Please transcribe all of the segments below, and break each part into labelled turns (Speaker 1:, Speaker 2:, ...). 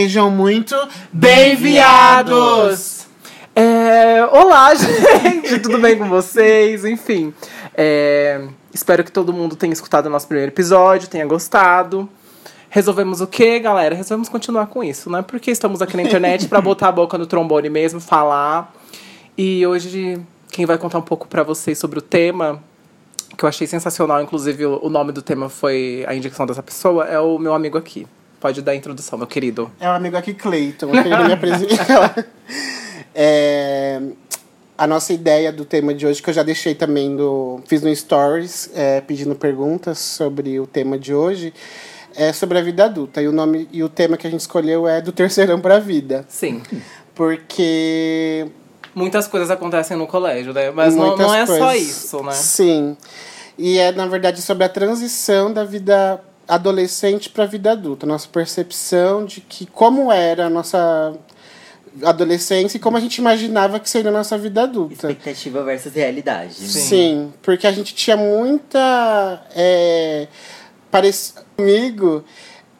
Speaker 1: Sejam muito
Speaker 2: Bem-viados! É, olá, gente! Tudo bem com vocês? Enfim, é, espero que todo mundo tenha escutado o nosso primeiro episódio, tenha gostado. Resolvemos o quê, galera? Resolvemos continuar com isso, né? Porque estamos aqui na internet pra botar a boca no trombone mesmo, falar. E hoje, quem vai contar um pouco pra vocês sobre o tema, que eu achei sensacional, inclusive o o nome do tema foi a indicação dessa pessoa, é o meu amigo aqui. Pode dar a introdução, meu querido.
Speaker 1: É o amigo aqui, Cleiton. Me. É, a nossa ideia do tema de hoje, que eu já deixei também no. Fiz no Stories, é, pedindo perguntas sobre o tema de hoje, é sobre a vida adulta. E o, nome, e o tema que a gente escolheu é do terceirão pra vida.
Speaker 2: Sim.
Speaker 1: Porque
Speaker 2: Muitas coisas acontecem no colégio, né? Mas não, não é só
Speaker 1: coisas-
Speaker 2: isso, né?
Speaker 1: Sim. E é, na verdade, sobre a transição da vida adolescente para a vida adulta. Nossa percepção de que como era a nossa adolescência e como a gente imaginava que seria a nossa vida adulta.
Speaker 3: Expectativa versus realidade.
Speaker 1: Sim. porque a gente tinha muita. É, parec... Comigo,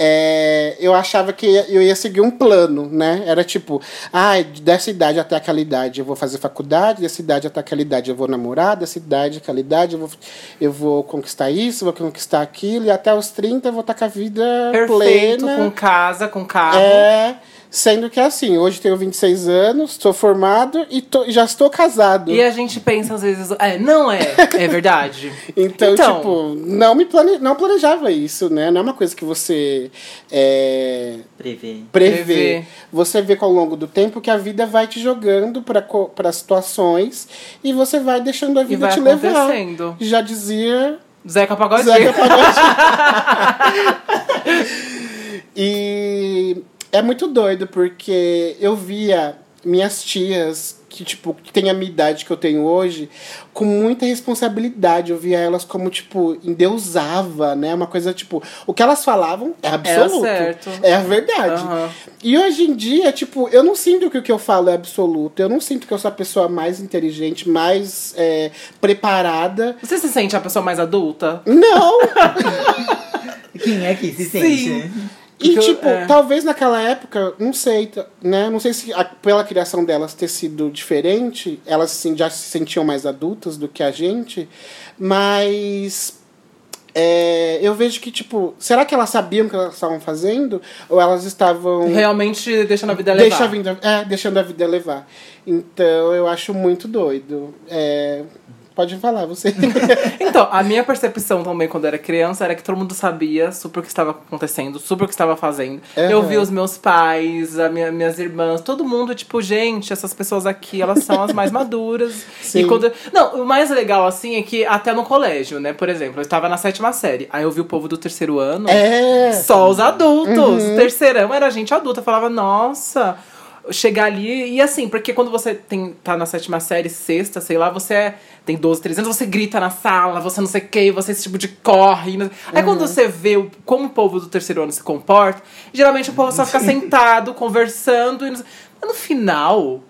Speaker 1: é, eu achava que eu ia seguir um plano, né? Era tipo, ah, dessa idade até aquela idade eu vou fazer faculdade, dessa idade até aquela idade eu vou namorar, dessa idade até aquela idade eu vou, eu vou conquistar isso, vou conquistar aquilo, e até os 30 eu vou estar com a vida
Speaker 2: Perfeito,
Speaker 1: plena.
Speaker 2: com casa, com carro.
Speaker 1: É, sendo que é assim, hoje tenho 26 anos, sou formado e tô- já estou casado.
Speaker 2: E a gente pensa às vezes, é, não é, é verdade.
Speaker 1: Então,
Speaker 2: Então.
Speaker 1: tipo, não me plane... não planejava isso, né? Não é uma coisa que você é,
Speaker 3: Prevê.
Speaker 1: prevê.
Speaker 2: Prevê.
Speaker 1: Você vê com ao longo do tempo que a vida vai te jogando para situações e você vai deixando a
Speaker 2: E
Speaker 1: vida
Speaker 2: vai
Speaker 1: te levar.
Speaker 2: acontecendo.
Speaker 1: Já dizia
Speaker 2: Zeca Pagodinho.
Speaker 1: Zeca Pagodinho. e é muito doido, porque eu via minhas tias, que, tipo, que têm a minha idade que eu tenho hoje, com muita responsabilidade. Eu via elas como, tipo, endeusava, né? Uma coisa, tipo, o que elas falavam é absoluto.
Speaker 2: certo.
Speaker 1: É a verdade.
Speaker 2: Aham.
Speaker 1: E hoje em dia, tipo, eu não sinto que o que eu falo é absoluto. Eu não sinto que eu sou a pessoa mais inteligente, mais é, preparada.
Speaker 2: Você se sente a pessoa mais adulta?
Speaker 1: Não!
Speaker 3: Quem é que se
Speaker 2: Sim.
Speaker 1: E,
Speaker 2: eu-
Speaker 1: tipo,
Speaker 2: é.
Speaker 1: talvez naquela época, não sei, né? Não sei se a- pela criação delas ter sido diferente, elas assim, já se sentiam mais adultas do que a gente, mas. é, eu vejo que, tipo, será que elas sabiam o que elas estavam fazendo? Ou elas estavam.
Speaker 2: Realmente deixando a vida levar.
Speaker 1: Deixa a vida, é, deixando a vida levar. Então eu acho muito doido. É, pode falar, você.
Speaker 2: Então, a minha percepção também quando eu era criança era que todo mundo sabia super o que estava acontecendo, super o que estava fazendo. Eu vi os meus pais, a minha, minhas irmãs, todo mundo, tipo, gente, essas pessoas aqui, elas são as mais maduras.
Speaker 1: Sim.
Speaker 2: E quando. Não, o mais legal, assim, é que até no colégio, né? Por exemplo, eu estava na sétima série. Aí eu vi o povo do terceiro ano.
Speaker 1: é.
Speaker 2: Só os adultos. Terceirão era gente adulta. Eu falava, nossa. Chegar ali. E assim, porque quando você tem, tá na sétima série, sexta, sei lá, você é- tem 12, 13 anos, você grita na sala, você não sei o que, você esse tipo de corre. não- Aí quando você vê o- como o povo do terceiro ano se comporta, geralmente o povo só fica sentado, conversando. E não Mas no final.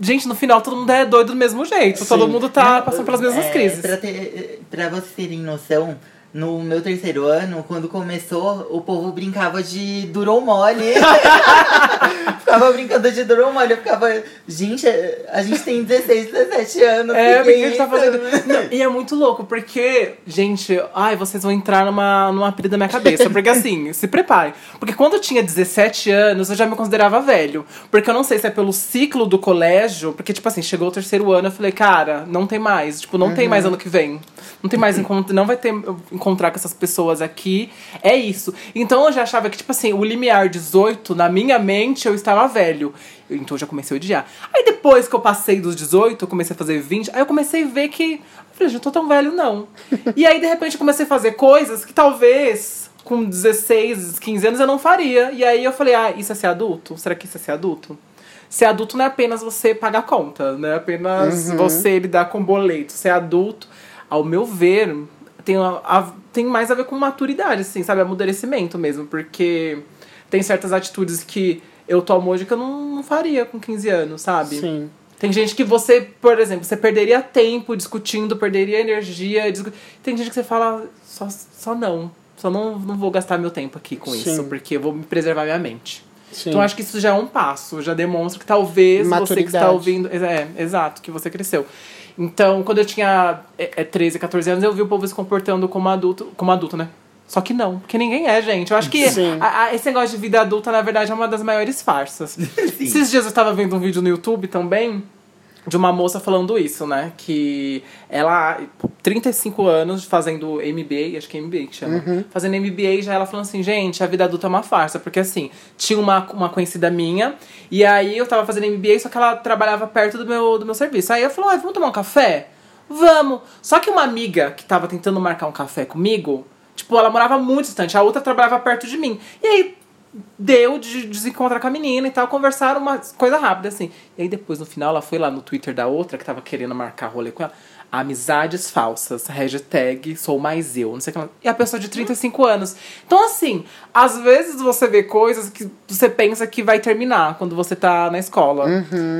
Speaker 2: Gente, no final todo mundo é doido do mesmo jeito. Todo
Speaker 1: Sim.
Speaker 2: mundo tá passando pelas mesmas
Speaker 3: É,
Speaker 2: crises.
Speaker 3: Pra, ter, pra vocês terem noção, no meu terceiro ano, quando começou, o povo brincava de durou mole. ficava brincando de durou mole. Eu ficava, gente, a gente tem 16, 17 anos.
Speaker 2: É,
Speaker 3: que
Speaker 2: a gente tá
Speaker 3: isso?
Speaker 2: fazendo. Não, e é muito louco, porque, gente, ai, vocês vão entrar numa, numa pilha da minha cabeça. Porque assim, se preparem. Porque quando eu tinha 17 anos, eu já me considerava velho. Porque eu não sei se é pelo ciclo do colégio, porque, tipo assim, chegou o terceiro ano, eu falei, cara, não tem mais. Tipo, não tem mais ano que vem. Não tem mais encontro, não vai ter encontrar com essas pessoas aqui. É isso. Então eu já achava que, tipo assim, o limiar 18, na minha mente, eu estava velho. Então eu já comecei a odiar. Aí depois que eu passei dos 18, eu comecei a fazer 20, aí eu comecei a ver que. Eu falei, já tô tão velho, não. e aí, de repente, eu comecei a fazer coisas que talvez com 16, 15 anos eu não faria. E aí eu falei, ah, isso é ser adulto? Será que isso é ser adulto? Ser adulto não é apenas você pagar conta, não é apenas você lidar com boleto. Ser adulto, ao meu ver, tem, a- a- tem mais a ver com maturidade, assim, sabe? Amadurecimento mesmo, porque tem certas atitudes que eu tomo hoje que eu não, não faria com 15 anos, sabe?
Speaker 1: Sim.
Speaker 2: Tem gente que você, por exemplo, você perderia tempo discutindo, perderia energia. discu- Tem gente que você fala, só, só não. Só não, não vou gastar meu tempo aqui com
Speaker 1: Sim.
Speaker 2: isso, porque eu vou me preservar minha mente.
Speaker 1: Sim.
Speaker 2: Então acho que isso já é um passo, já demonstra que talvez você que está
Speaker 1: Maturidade.
Speaker 2: ouvindo. É, exato, que você cresceu. Então, quando eu tinha é, é, 13, 14 anos, eu vi o povo se comportando como adulto, como adulto, né? Só que não, porque ninguém é, gente. Eu acho que
Speaker 1: Sim.
Speaker 2: a- a- esse negócio de vida adulta, na verdade, é uma das maiores farsas. Esses dias eu tava vendo um vídeo no YouTube também de uma moça falando isso, né? Que ela, 35 anos, fazendo MBA, acho que é MBA que chama. Fazendo MBA, já ela falando assim, gente, a vida adulta é uma farsa. Porque assim, tinha uma, uma conhecida minha, e aí eu tava fazendo MBA, só que ela trabalhava perto do meu, do meu serviço. Aí eu falei, ah, vamos tomar um café? Vamos! Só que uma amiga que tava tentando marcar um café comigo, tipo, ela morava muito distante, a outra trabalhava perto de mim. E aí deu de desencontrar com a menina e tal, conversaram uma coisa rápida, assim. E aí depois, no final, ela foi lá no Twitter da outra, que tava querendo marcar rolê com ela. Amizades falsas, hashtag sou mais eu, não sei o que lá. E a pessoa de 35 anos. Então, assim, às vezes você vê coisas que você pensa que vai terminar quando você tá na escola.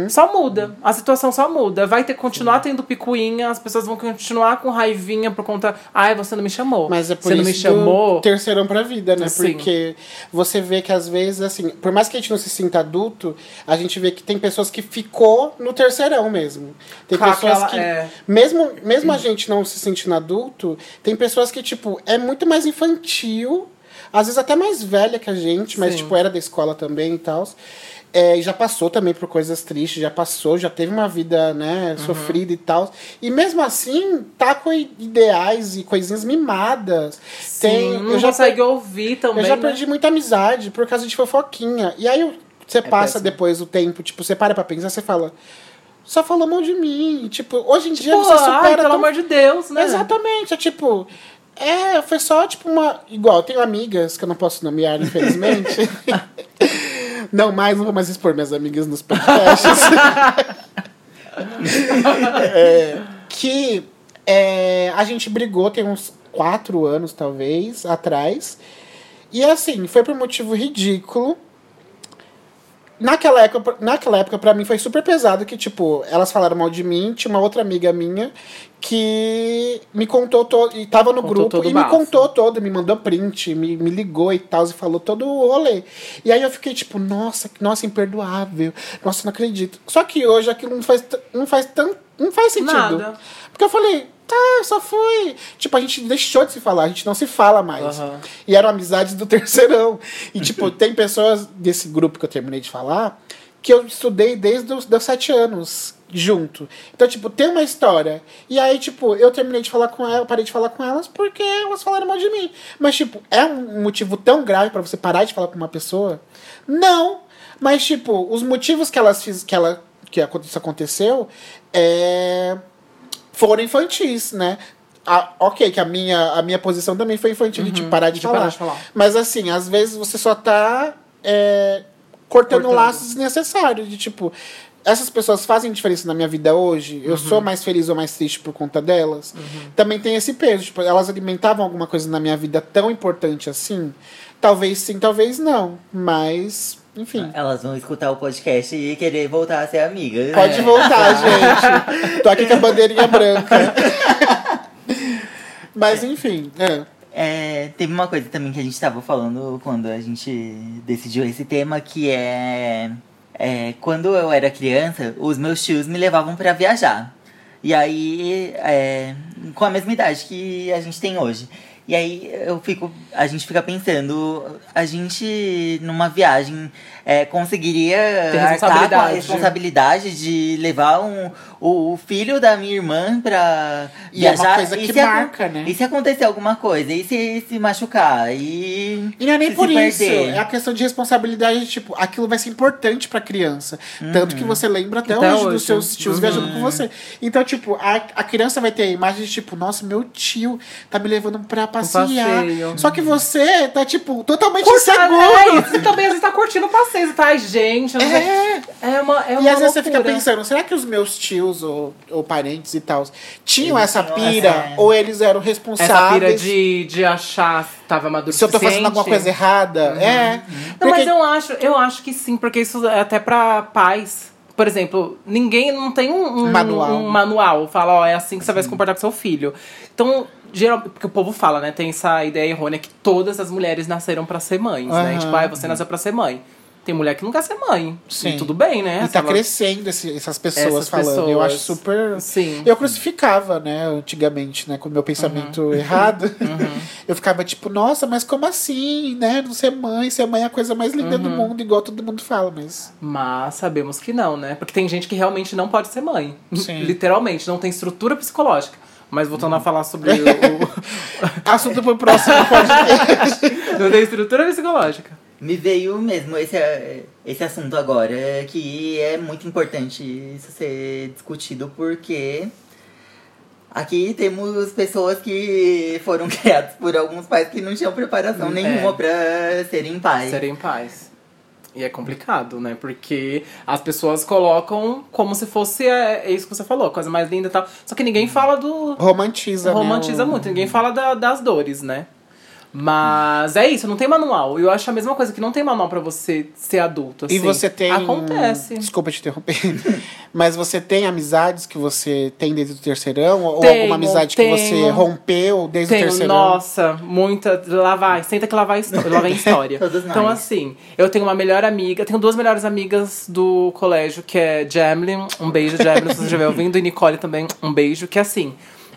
Speaker 2: Só muda. A situação só muda. Vai ter continuar tendo picuinha, as pessoas vão continuar com raivinha por conta. Ai, você não me chamou.
Speaker 1: Mas é por
Speaker 2: você
Speaker 1: isso
Speaker 2: não me chamou.
Speaker 1: terceirão pra vida, né?
Speaker 2: Sim.
Speaker 1: Porque você vê que às vezes, assim, por mais que a gente não se sinta adulto, a gente vê que tem pessoas que ficou no terceirão mesmo. Tem pessoas que,
Speaker 2: é.
Speaker 1: mesmo, mesmo a gente não se sentindo adulto, tem pessoas que, tipo, é muito mais infantil, às vezes até mais velha que a gente, mas,
Speaker 2: Sim.
Speaker 1: tipo, era da escola também e tal. É, e já passou também por coisas tristes, já passou, já teve uma vida, né,
Speaker 2: Uhum.
Speaker 1: sofrida e tal. E mesmo assim, tá com ideais e coisinhas mimadas.
Speaker 2: Sim, não
Speaker 1: eu já
Speaker 2: consegue ouvir também.
Speaker 1: eu já
Speaker 2: né?
Speaker 1: perdi muita amizade por causa de fofoquinha. E aí você passa
Speaker 2: péssimo.
Speaker 1: depois o tempo, tipo, você para pra pensar, você fala. Só falou mal de mim. Tipo, hoje em dia
Speaker 2: Pô,
Speaker 1: você
Speaker 2: ai,
Speaker 1: supera.
Speaker 2: pelo
Speaker 1: tão-
Speaker 2: amor de Deus, né?
Speaker 1: Exatamente. É tipo. É, foi só tipo uma. Igual, eu tenho amigas que eu não posso nomear, infelizmente. não mais, não vou mais expor minhas amigas nos podcasts. É, que é, a gente brigou tem uns quatro anos, talvez, atrás. E assim, foi por um motivo ridículo. Naquela época, naquela época, pra mim, foi super pesado que, tipo, elas falaram mal de mim. Tinha uma outra amiga minha que me contou todo. E tava no
Speaker 2: Contou
Speaker 1: grupo e me contou todo, me mandou print, me, me ligou e tal, e falou todo o rolê. E aí eu fiquei, tipo, nossa, nossa, imperdoável. Nossa, não acredito. Só que hoje aquilo não faz, não faz tão. Não faz sentido.
Speaker 2: Nada.
Speaker 1: Porque eu falei, tá, só foi. Tipo, a gente deixou de se falar, a gente não se fala mais.
Speaker 2: Aham.
Speaker 1: E eram amizades do terceirão. E, tipo, tem pessoas desse grupo que eu terminei de falar que eu estudei desde os meus sete anos junto. Então, tipo, tem uma história. E aí, tipo, eu terminei de falar com ela, parei de falar com elas porque elas falaram mal de mim. Mas, tipo, é um motivo tão grave pra você parar de falar com uma pessoa? Não. Mas, tipo, os motivos que elas fiz, que ela que isso aconteceu é foram infantis, né? Ah, ok, que a minha, a minha posição também foi infantil de tipo, parar de,
Speaker 2: de
Speaker 1: falar.
Speaker 2: de falar.
Speaker 1: Mas assim, às vezes você só tá é, cortando,
Speaker 2: Cortando.
Speaker 1: laços desnecessários. De tipo, essas pessoas fazem diferença na minha vida hoje. Eu sou
Speaker 2: Uhum.
Speaker 1: mais feliz ou mais triste por conta delas. Também tem esse peso. Tipo, elas alimentavam alguma coisa na minha vida tão importante assim? Talvez sim, talvez não. Mas, enfim.
Speaker 3: Elas vão escutar o podcast e querer voltar a ser amigas.
Speaker 1: Pode
Speaker 3: né?
Speaker 1: voltar, gente. Tô aqui com a bandeirinha branca. Mas enfim, é.
Speaker 3: É, teve uma coisa também que a gente tava falando quando a gente decidiu esse tema, que é, é quando eu era criança, os meus tios me levavam pra viajar. E aí, é, com a mesma idade que a gente tem hoje. E aí eu fico, a gente fica pensando, a gente numa viagem é, conseguiria
Speaker 2: Ter
Speaker 3: com a
Speaker 2: responsabilidade.
Speaker 3: responsabilidade de levar um, o, filho da minha irmã pra
Speaker 1: E é uma
Speaker 3: viajar.
Speaker 1: coisa que
Speaker 3: se acon-
Speaker 1: marca, né?
Speaker 3: E se acontecer alguma coisa? E se se machucar? E.
Speaker 1: E não é nem
Speaker 3: se
Speaker 1: por
Speaker 3: se
Speaker 1: isso.
Speaker 3: perder?
Speaker 1: É a questão de responsabilidade, tipo, aquilo vai ser importante pra criança. Tanto que você lembra até,
Speaker 2: Até
Speaker 1: hoje, dos
Speaker 2: hoje.
Speaker 1: seus tios
Speaker 2: Uhum.
Speaker 1: viajando com você. Então, tipo, a, a criança vai ter a imagem de, tipo, nossa, meu tio tá me levando pra passear.
Speaker 2: passeio.
Speaker 1: Só que você tá, tipo, totalmente
Speaker 2: Curta-
Speaker 1: inseguro.
Speaker 2: É, e você também às vezes tá curtindo o passeio. Tá, ai, gente.
Speaker 1: É.
Speaker 2: É uma, é uma
Speaker 1: E às vezes você fica
Speaker 2: loucura.
Speaker 1: pensando, será que os meus tios ou, ou parentes e tal tinham
Speaker 3: Eles
Speaker 1: essa pira?
Speaker 3: essa-
Speaker 1: Ou eles eram
Speaker 2: Essa
Speaker 1: responsáveis?
Speaker 2: pira de, de achar se tava maduro
Speaker 1: Se eu tô fazendo alguma coisa errada. É.
Speaker 2: Não, mas
Speaker 1: Porque-
Speaker 2: eu acho, eu acho que sim, porque isso é até pra pais. Por exemplo, ninguém não tem um, um
Speaker 1: Manual.
Speaker 2: um manual. Fala, ó, é assim que você vai se comportar com seu filho. Então, geral, porque o povo fala, né? Tem essa ideia errônea que todas as mulheres nasceram pra ser mães, né?
Speaker 1: Aham.
Speaker 2: Tipo, ah, você nasceu pra ser mãe. Tem mulher que não quer ser mãe.
Speaker 1: Sim.
Speaker 2: E tudo bem, né?
Speaker 1: E tá
Speaker 2: Ela-
Speaker 1: crescendo esse- essas pessoas
Speaker 2: Essas
Speaker 1: falando. Eu
Speaker 2: pessoas.
Speaker 1: acho super.
Speaker 2: Sim.
Speaker 1: Eu crucificava, né, antigamente, né, com o meu pensamento
Speaker 2: Uhum.
Speaker 1: errado. Eu ficava tipo, nossa, mas como assim, né? Não ser mãe, ser mãe é a coisa mais linda
Speaker 2: Uhum.
Speaker 1: do mundo, igual todo mundo fala, mas.
Speaker 2: Mas sabemos que não, né? Porque tem gente que realmente não pode ser mãe.
Speaker 1: Sim.
Speaker 2: Literalmente, não tem estrutura psicológica. Mas voltando a falar sobre o. o-
Speaker 1: Assunto pro próximo podcast.
Speaker 2: não tem estrutura psicológica.
Speaker 3: Me veio mesmo esse, esse assunto agora, que é muito importante isso ser discutido, porque aqui temos pessoas que foram criadas por alguns pais que não tinham preparação
Speaker 2: É.
Speaker 3: nenhuma pra serem pais.
Speaker 2: Serem em paz. E é complicado, né? Porque as pessoas colocam como se fosse é, é isso que você falou, coisa mais linda e tal. Só que ninguém fala do.
Speaker 1: Romantiza, né,
Speaker 2: romantiza muito, ninguém fala da- das dores, né? Mas é isso, não tem manual. Eu acho a mesma coisa que não tem manual pra você ser adulto.
Speaker 1: E
Speaker 2: assim.
Speaker 1: você tem.
Speaker 2: Acontece.
Speaker 1: Desculpa te interromper. Mas você tem amizades que você tem desde o terceirão? Ou
Speaker 2: Tenho,
Speaker 1: alguma amizade que
Speaker 2: tenho.
Speaker 1: você rompeu desde o
Speaker 2: Tenho,
Speaker 1: terceirão?
Speaker 2: nossa, muita. Lá vai, senta que lá vai, lá vem história. Então, assim, eu tenho uma melhor amiga, tenho duas melhores amigas do colégio, que é Jamlin, um beijo, Jamlin, se você estiver ouvindo, e Nicole também, um beijo, que assim.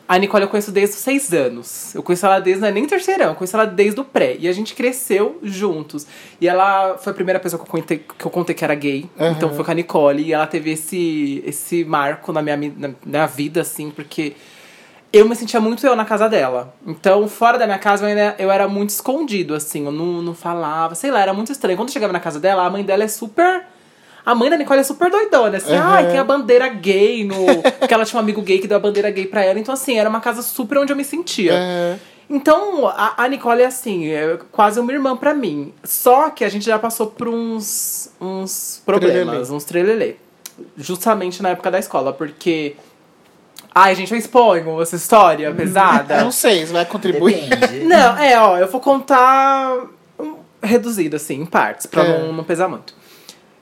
Speaker 2: A Nicole eu conheço desde os seis anos. Eu conheço ela desde, não é nem terceirão, eu conheço ela desde o pré. E a gente cresceu juntos. E ela foi a primeira pessoa que eu contei que, eu contei que era gay.
Speaker 1: Aham.
Speaker 2: Então foi com a Nicole. E ela teve esse, esse marco na minha, mi- na minha vida, assim, porque eu me sentia muito eu na casa dela. Então, fora da minha casa, eu, ainda, eu era muito escondido, assim. Eu não, não falava, sei lá, era muito estranho. Quando eu chegava na casa dela, a mãe dela é super. A mãe da Nicole é super doidona, assim.
Speaker 1: Uhum.
Speaker 2: Ai, tem a bandeira gay no. Porque ela tinha um amigo gay que deu a bandeira gay pra ela. Então, assim, era uma casa super onde eu me sentia.
Speaker 1: Aham.
Speaker 2: Então, a, a Nicole é assim, é quase uma irmã pra mim. Só que a gente já passou por uns, uns problemas,
Speaker 1: Trelelê.
Speaker 2: uns trelelê. Justamente na época da escola, porque. Ai, gente, eu exponho essa história pesada.
Speaker 1: Não sei, você vai contribuir.
Speaker 3: Depende.
Speaker 2: Não, é, ó, eu vou contar um, reduzido, assim, em partes, pra
Speaker 1: É.
Speaker 2: não, não pesar muito.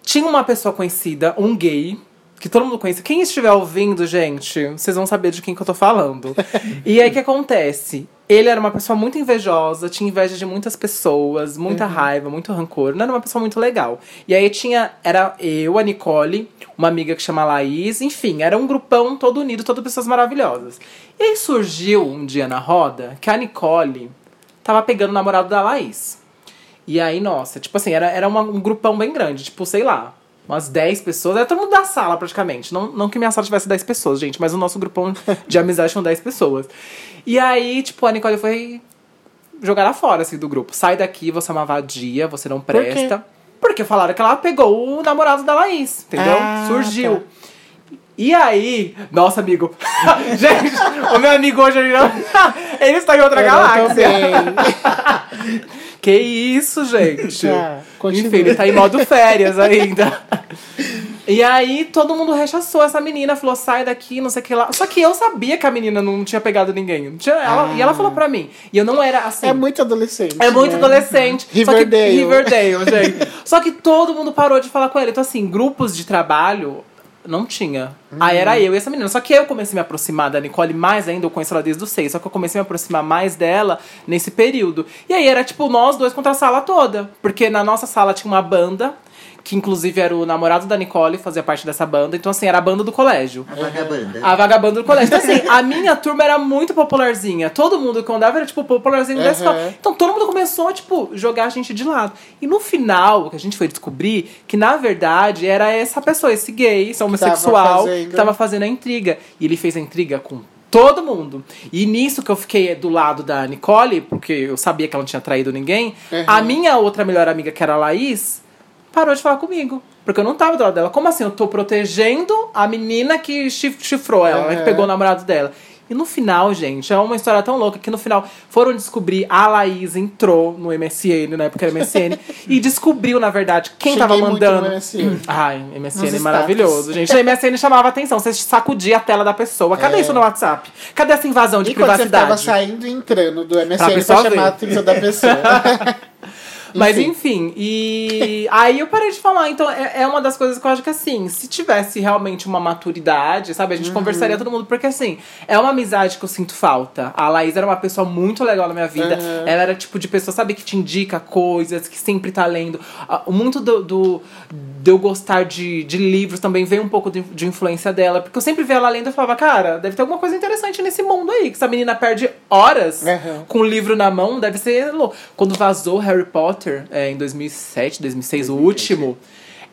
Speaker 2: Tinha uma pessoa conhecida, um gay, que todo mundo conhece. Quem estiver ouvindo, gente, vocês vão saber de quem que eu tô falando. e aí, o que acontece? Ele era uma pessoa muito invejosa, tinha inveja de muitas pessoas, muita raiva, muito rancor. Não era uma pessoa muito legal. E aí tinha, era eu, a Nicole, uma amiga que chama Laís, enfim, era um grupão todo unido, todas pessoas maravilhosas. E aí surgiu um dia na roda que a Nicole tava pegando o namorado da Laís. E aí, nossa, tipo assim, era, era uma- um grupão bem grande, tipo, sei lá, umas 10 pessoas. Era todo mundo da sala, praticamente. Não, não que minha sala tivesse 10 pessoas, gente, mas o nosso grupão de amizade tinham 10 pessoas. E aí, tipo, a Nicole foi jogada fora, assim, do grupo. Sai daqui, você é uma vadia, você não presta. Porque falaram que ela pegou o namorado da Laís, entendeu?
Speaker 1: Ah,
Speaker 2: Surgiu.
Speaker 1: tá.
Speaker 2: E aí, nossa amigo, gente, o meu amigo hoje ele está em outra
Speaker 1: Eu
Speaker 2: galáxia. Que isso, gente?
Speaker 1: Continua.
Speaker 2: Enfim, ele tá em modo férias ainda. E aí todo mundo rechaçou essa menina, falou, sai daqui, não sei o que lá. Só que eu sabia que a menina não tinha pegado ninguém. Tinha- ela- E ela falou pra mim. E eu não era assim.
Speaker 1: É muito adolescente.
Speaker 2: É muito
Speaker 1: né?
Speaker 2: adolescente.
Speaker 1: Riverdale.
Speaker 2: Só que, Riverdale, gente. Só que todo mundo parou de falar com ele. Então, assim, grupos de trabalho não tinha. Aí era eu e essa menina. Só que eu comecei a me aproximar da Nicole mais ainda. Eu conheço ela desde os seis. Só que eu comecei a me aproximar mais dela nesse período. E aí era tipo nós dois contra a sala toda. Porque na nossa sala tinha uma banda. Que inclusive era o namorado da Nicole, fazia parte dessa banda. Então, assim, era a banda do colégio.
Speaker 3: A vagabanda.
Speaker 2: A vagabanda do colégio. Então, assim, a minha turma era muito popularzinha. Todo mundo que andava era, tipo, popularzinho da
Speaker 1: Uhum.
Speaker 2: escola. Então, todo mundo começou a, tipo, jogar a gente de lado. E no final, que a gente foi descobrir que, na verdade, era essa pessoa, esse gay, esse homossexual,
Speaker 1: fazendo-
Speaker 2: que tava fazendo a intriga. E ele fez a intriga com todo mundo. E nisso que eu fiquei do lado da Nicole, porque eu sabia que ela não tinha traído ninguém,
Speaker 1: Uhum.
Speaker 2: a minha outra melhor amiga, que era a Laís, parou de falar comigo. Porque eu não tava do lado dela. Como assim? Eu tô protegendo a menina que chif- chifrou ela, né, que pegou o namorado dela. E no final, gente, é uma história tão louca que no final foram descobrir a Laís entrou no MSN, na época era MSN, e descobriu, na verdade, quem
Speaker 1: Cheguei
Speaker 2: tava mandando.
Speaker 1: no MSN.
Speaker 2: Ai, MSN é maravilhoso, gente. O MSN chamava atenção, você sacudia a tela da pessoa. Cadê
Speaker 1: É.
Speaker 2: isso no WhatsApp? Cadê essa invasão de
Speaker 1: E quando você
Speaker 2: privacidade?
Speaker 1: saindo e entrando do
Speaker 2: Pra
Speaker 1: MSN pra,
Speaker 2: pessoa
Speaker 1: chamar a atenção da pessoa.
Speaker 2: Mas
Speaker 1: Enfim.
Speaker 2: e aí eu parei de falar. Então é, é uma das coisas que eu acho que assim, se tivesse realmente uma maturidade, sabe, a gente
Speaker 1: Uhum.
Speaker 2: conversaria todo mundo, porque assim, é uma amizade que eu sinto falta. A Laís era uma pessoa muito legal na minha vida.
Speaker 1: Uhum.
Speaker 2: Ela era tipo de pessoa, sabe, que te indica coisas, que sempre tá lendo. Ah, Muito do, do- de eu gostar de, de livros também veio um pouco de, de influência dela. Porque eu sempre via ela lendo e falava, cara, deve ter alguma coisa interessante nesse mundo aí. Que essa menina perde horas
Speaker 1: Uhum.
Speaker 2: com o livro na mão, deve ser louco. Quando vazou Harry Potter é, em 2007, 2006, o último.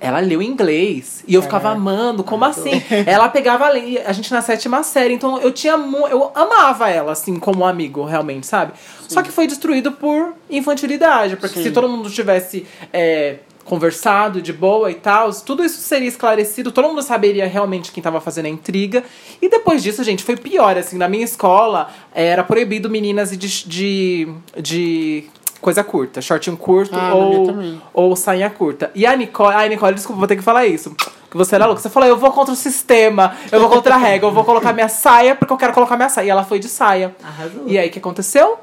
Speaker 2: Ela leu em inglês. E eu ficava amando, como assim? ela pegava a gente na sétima série, então eu tinha eu amava ela, assim, como amigo, realmente, sabe? Só que foi destruído por infantilidade, porque
Speaker 1: Sim.
Speaker 2: se todo mundo tivesse é, conversado de boa e tal, tudo isso seria esclarecido, todo mundo saberia realmente quem tava fazendo a intriga. E depois disso, gente, foi pior, assim, na minha escola era proibido meninas de, de, de coisa curta, shortinho curto
Speaker 1: Ah,
Speaker 2: ou,
Speaker 1: também.
Speaker 2: ou sainha curta. E a Nicole, ai Nicole, desculpa, vou ter que falar isso. Que você era louca. Você falou, eu vou contra o sistema, eu vou contra a regra, eu vou colocar minha saia porque eu quero colocar minha saia. E ela foi de saia.
Speaker 3: Arrasou.
Speaker 2: E aí, o que aconteceu?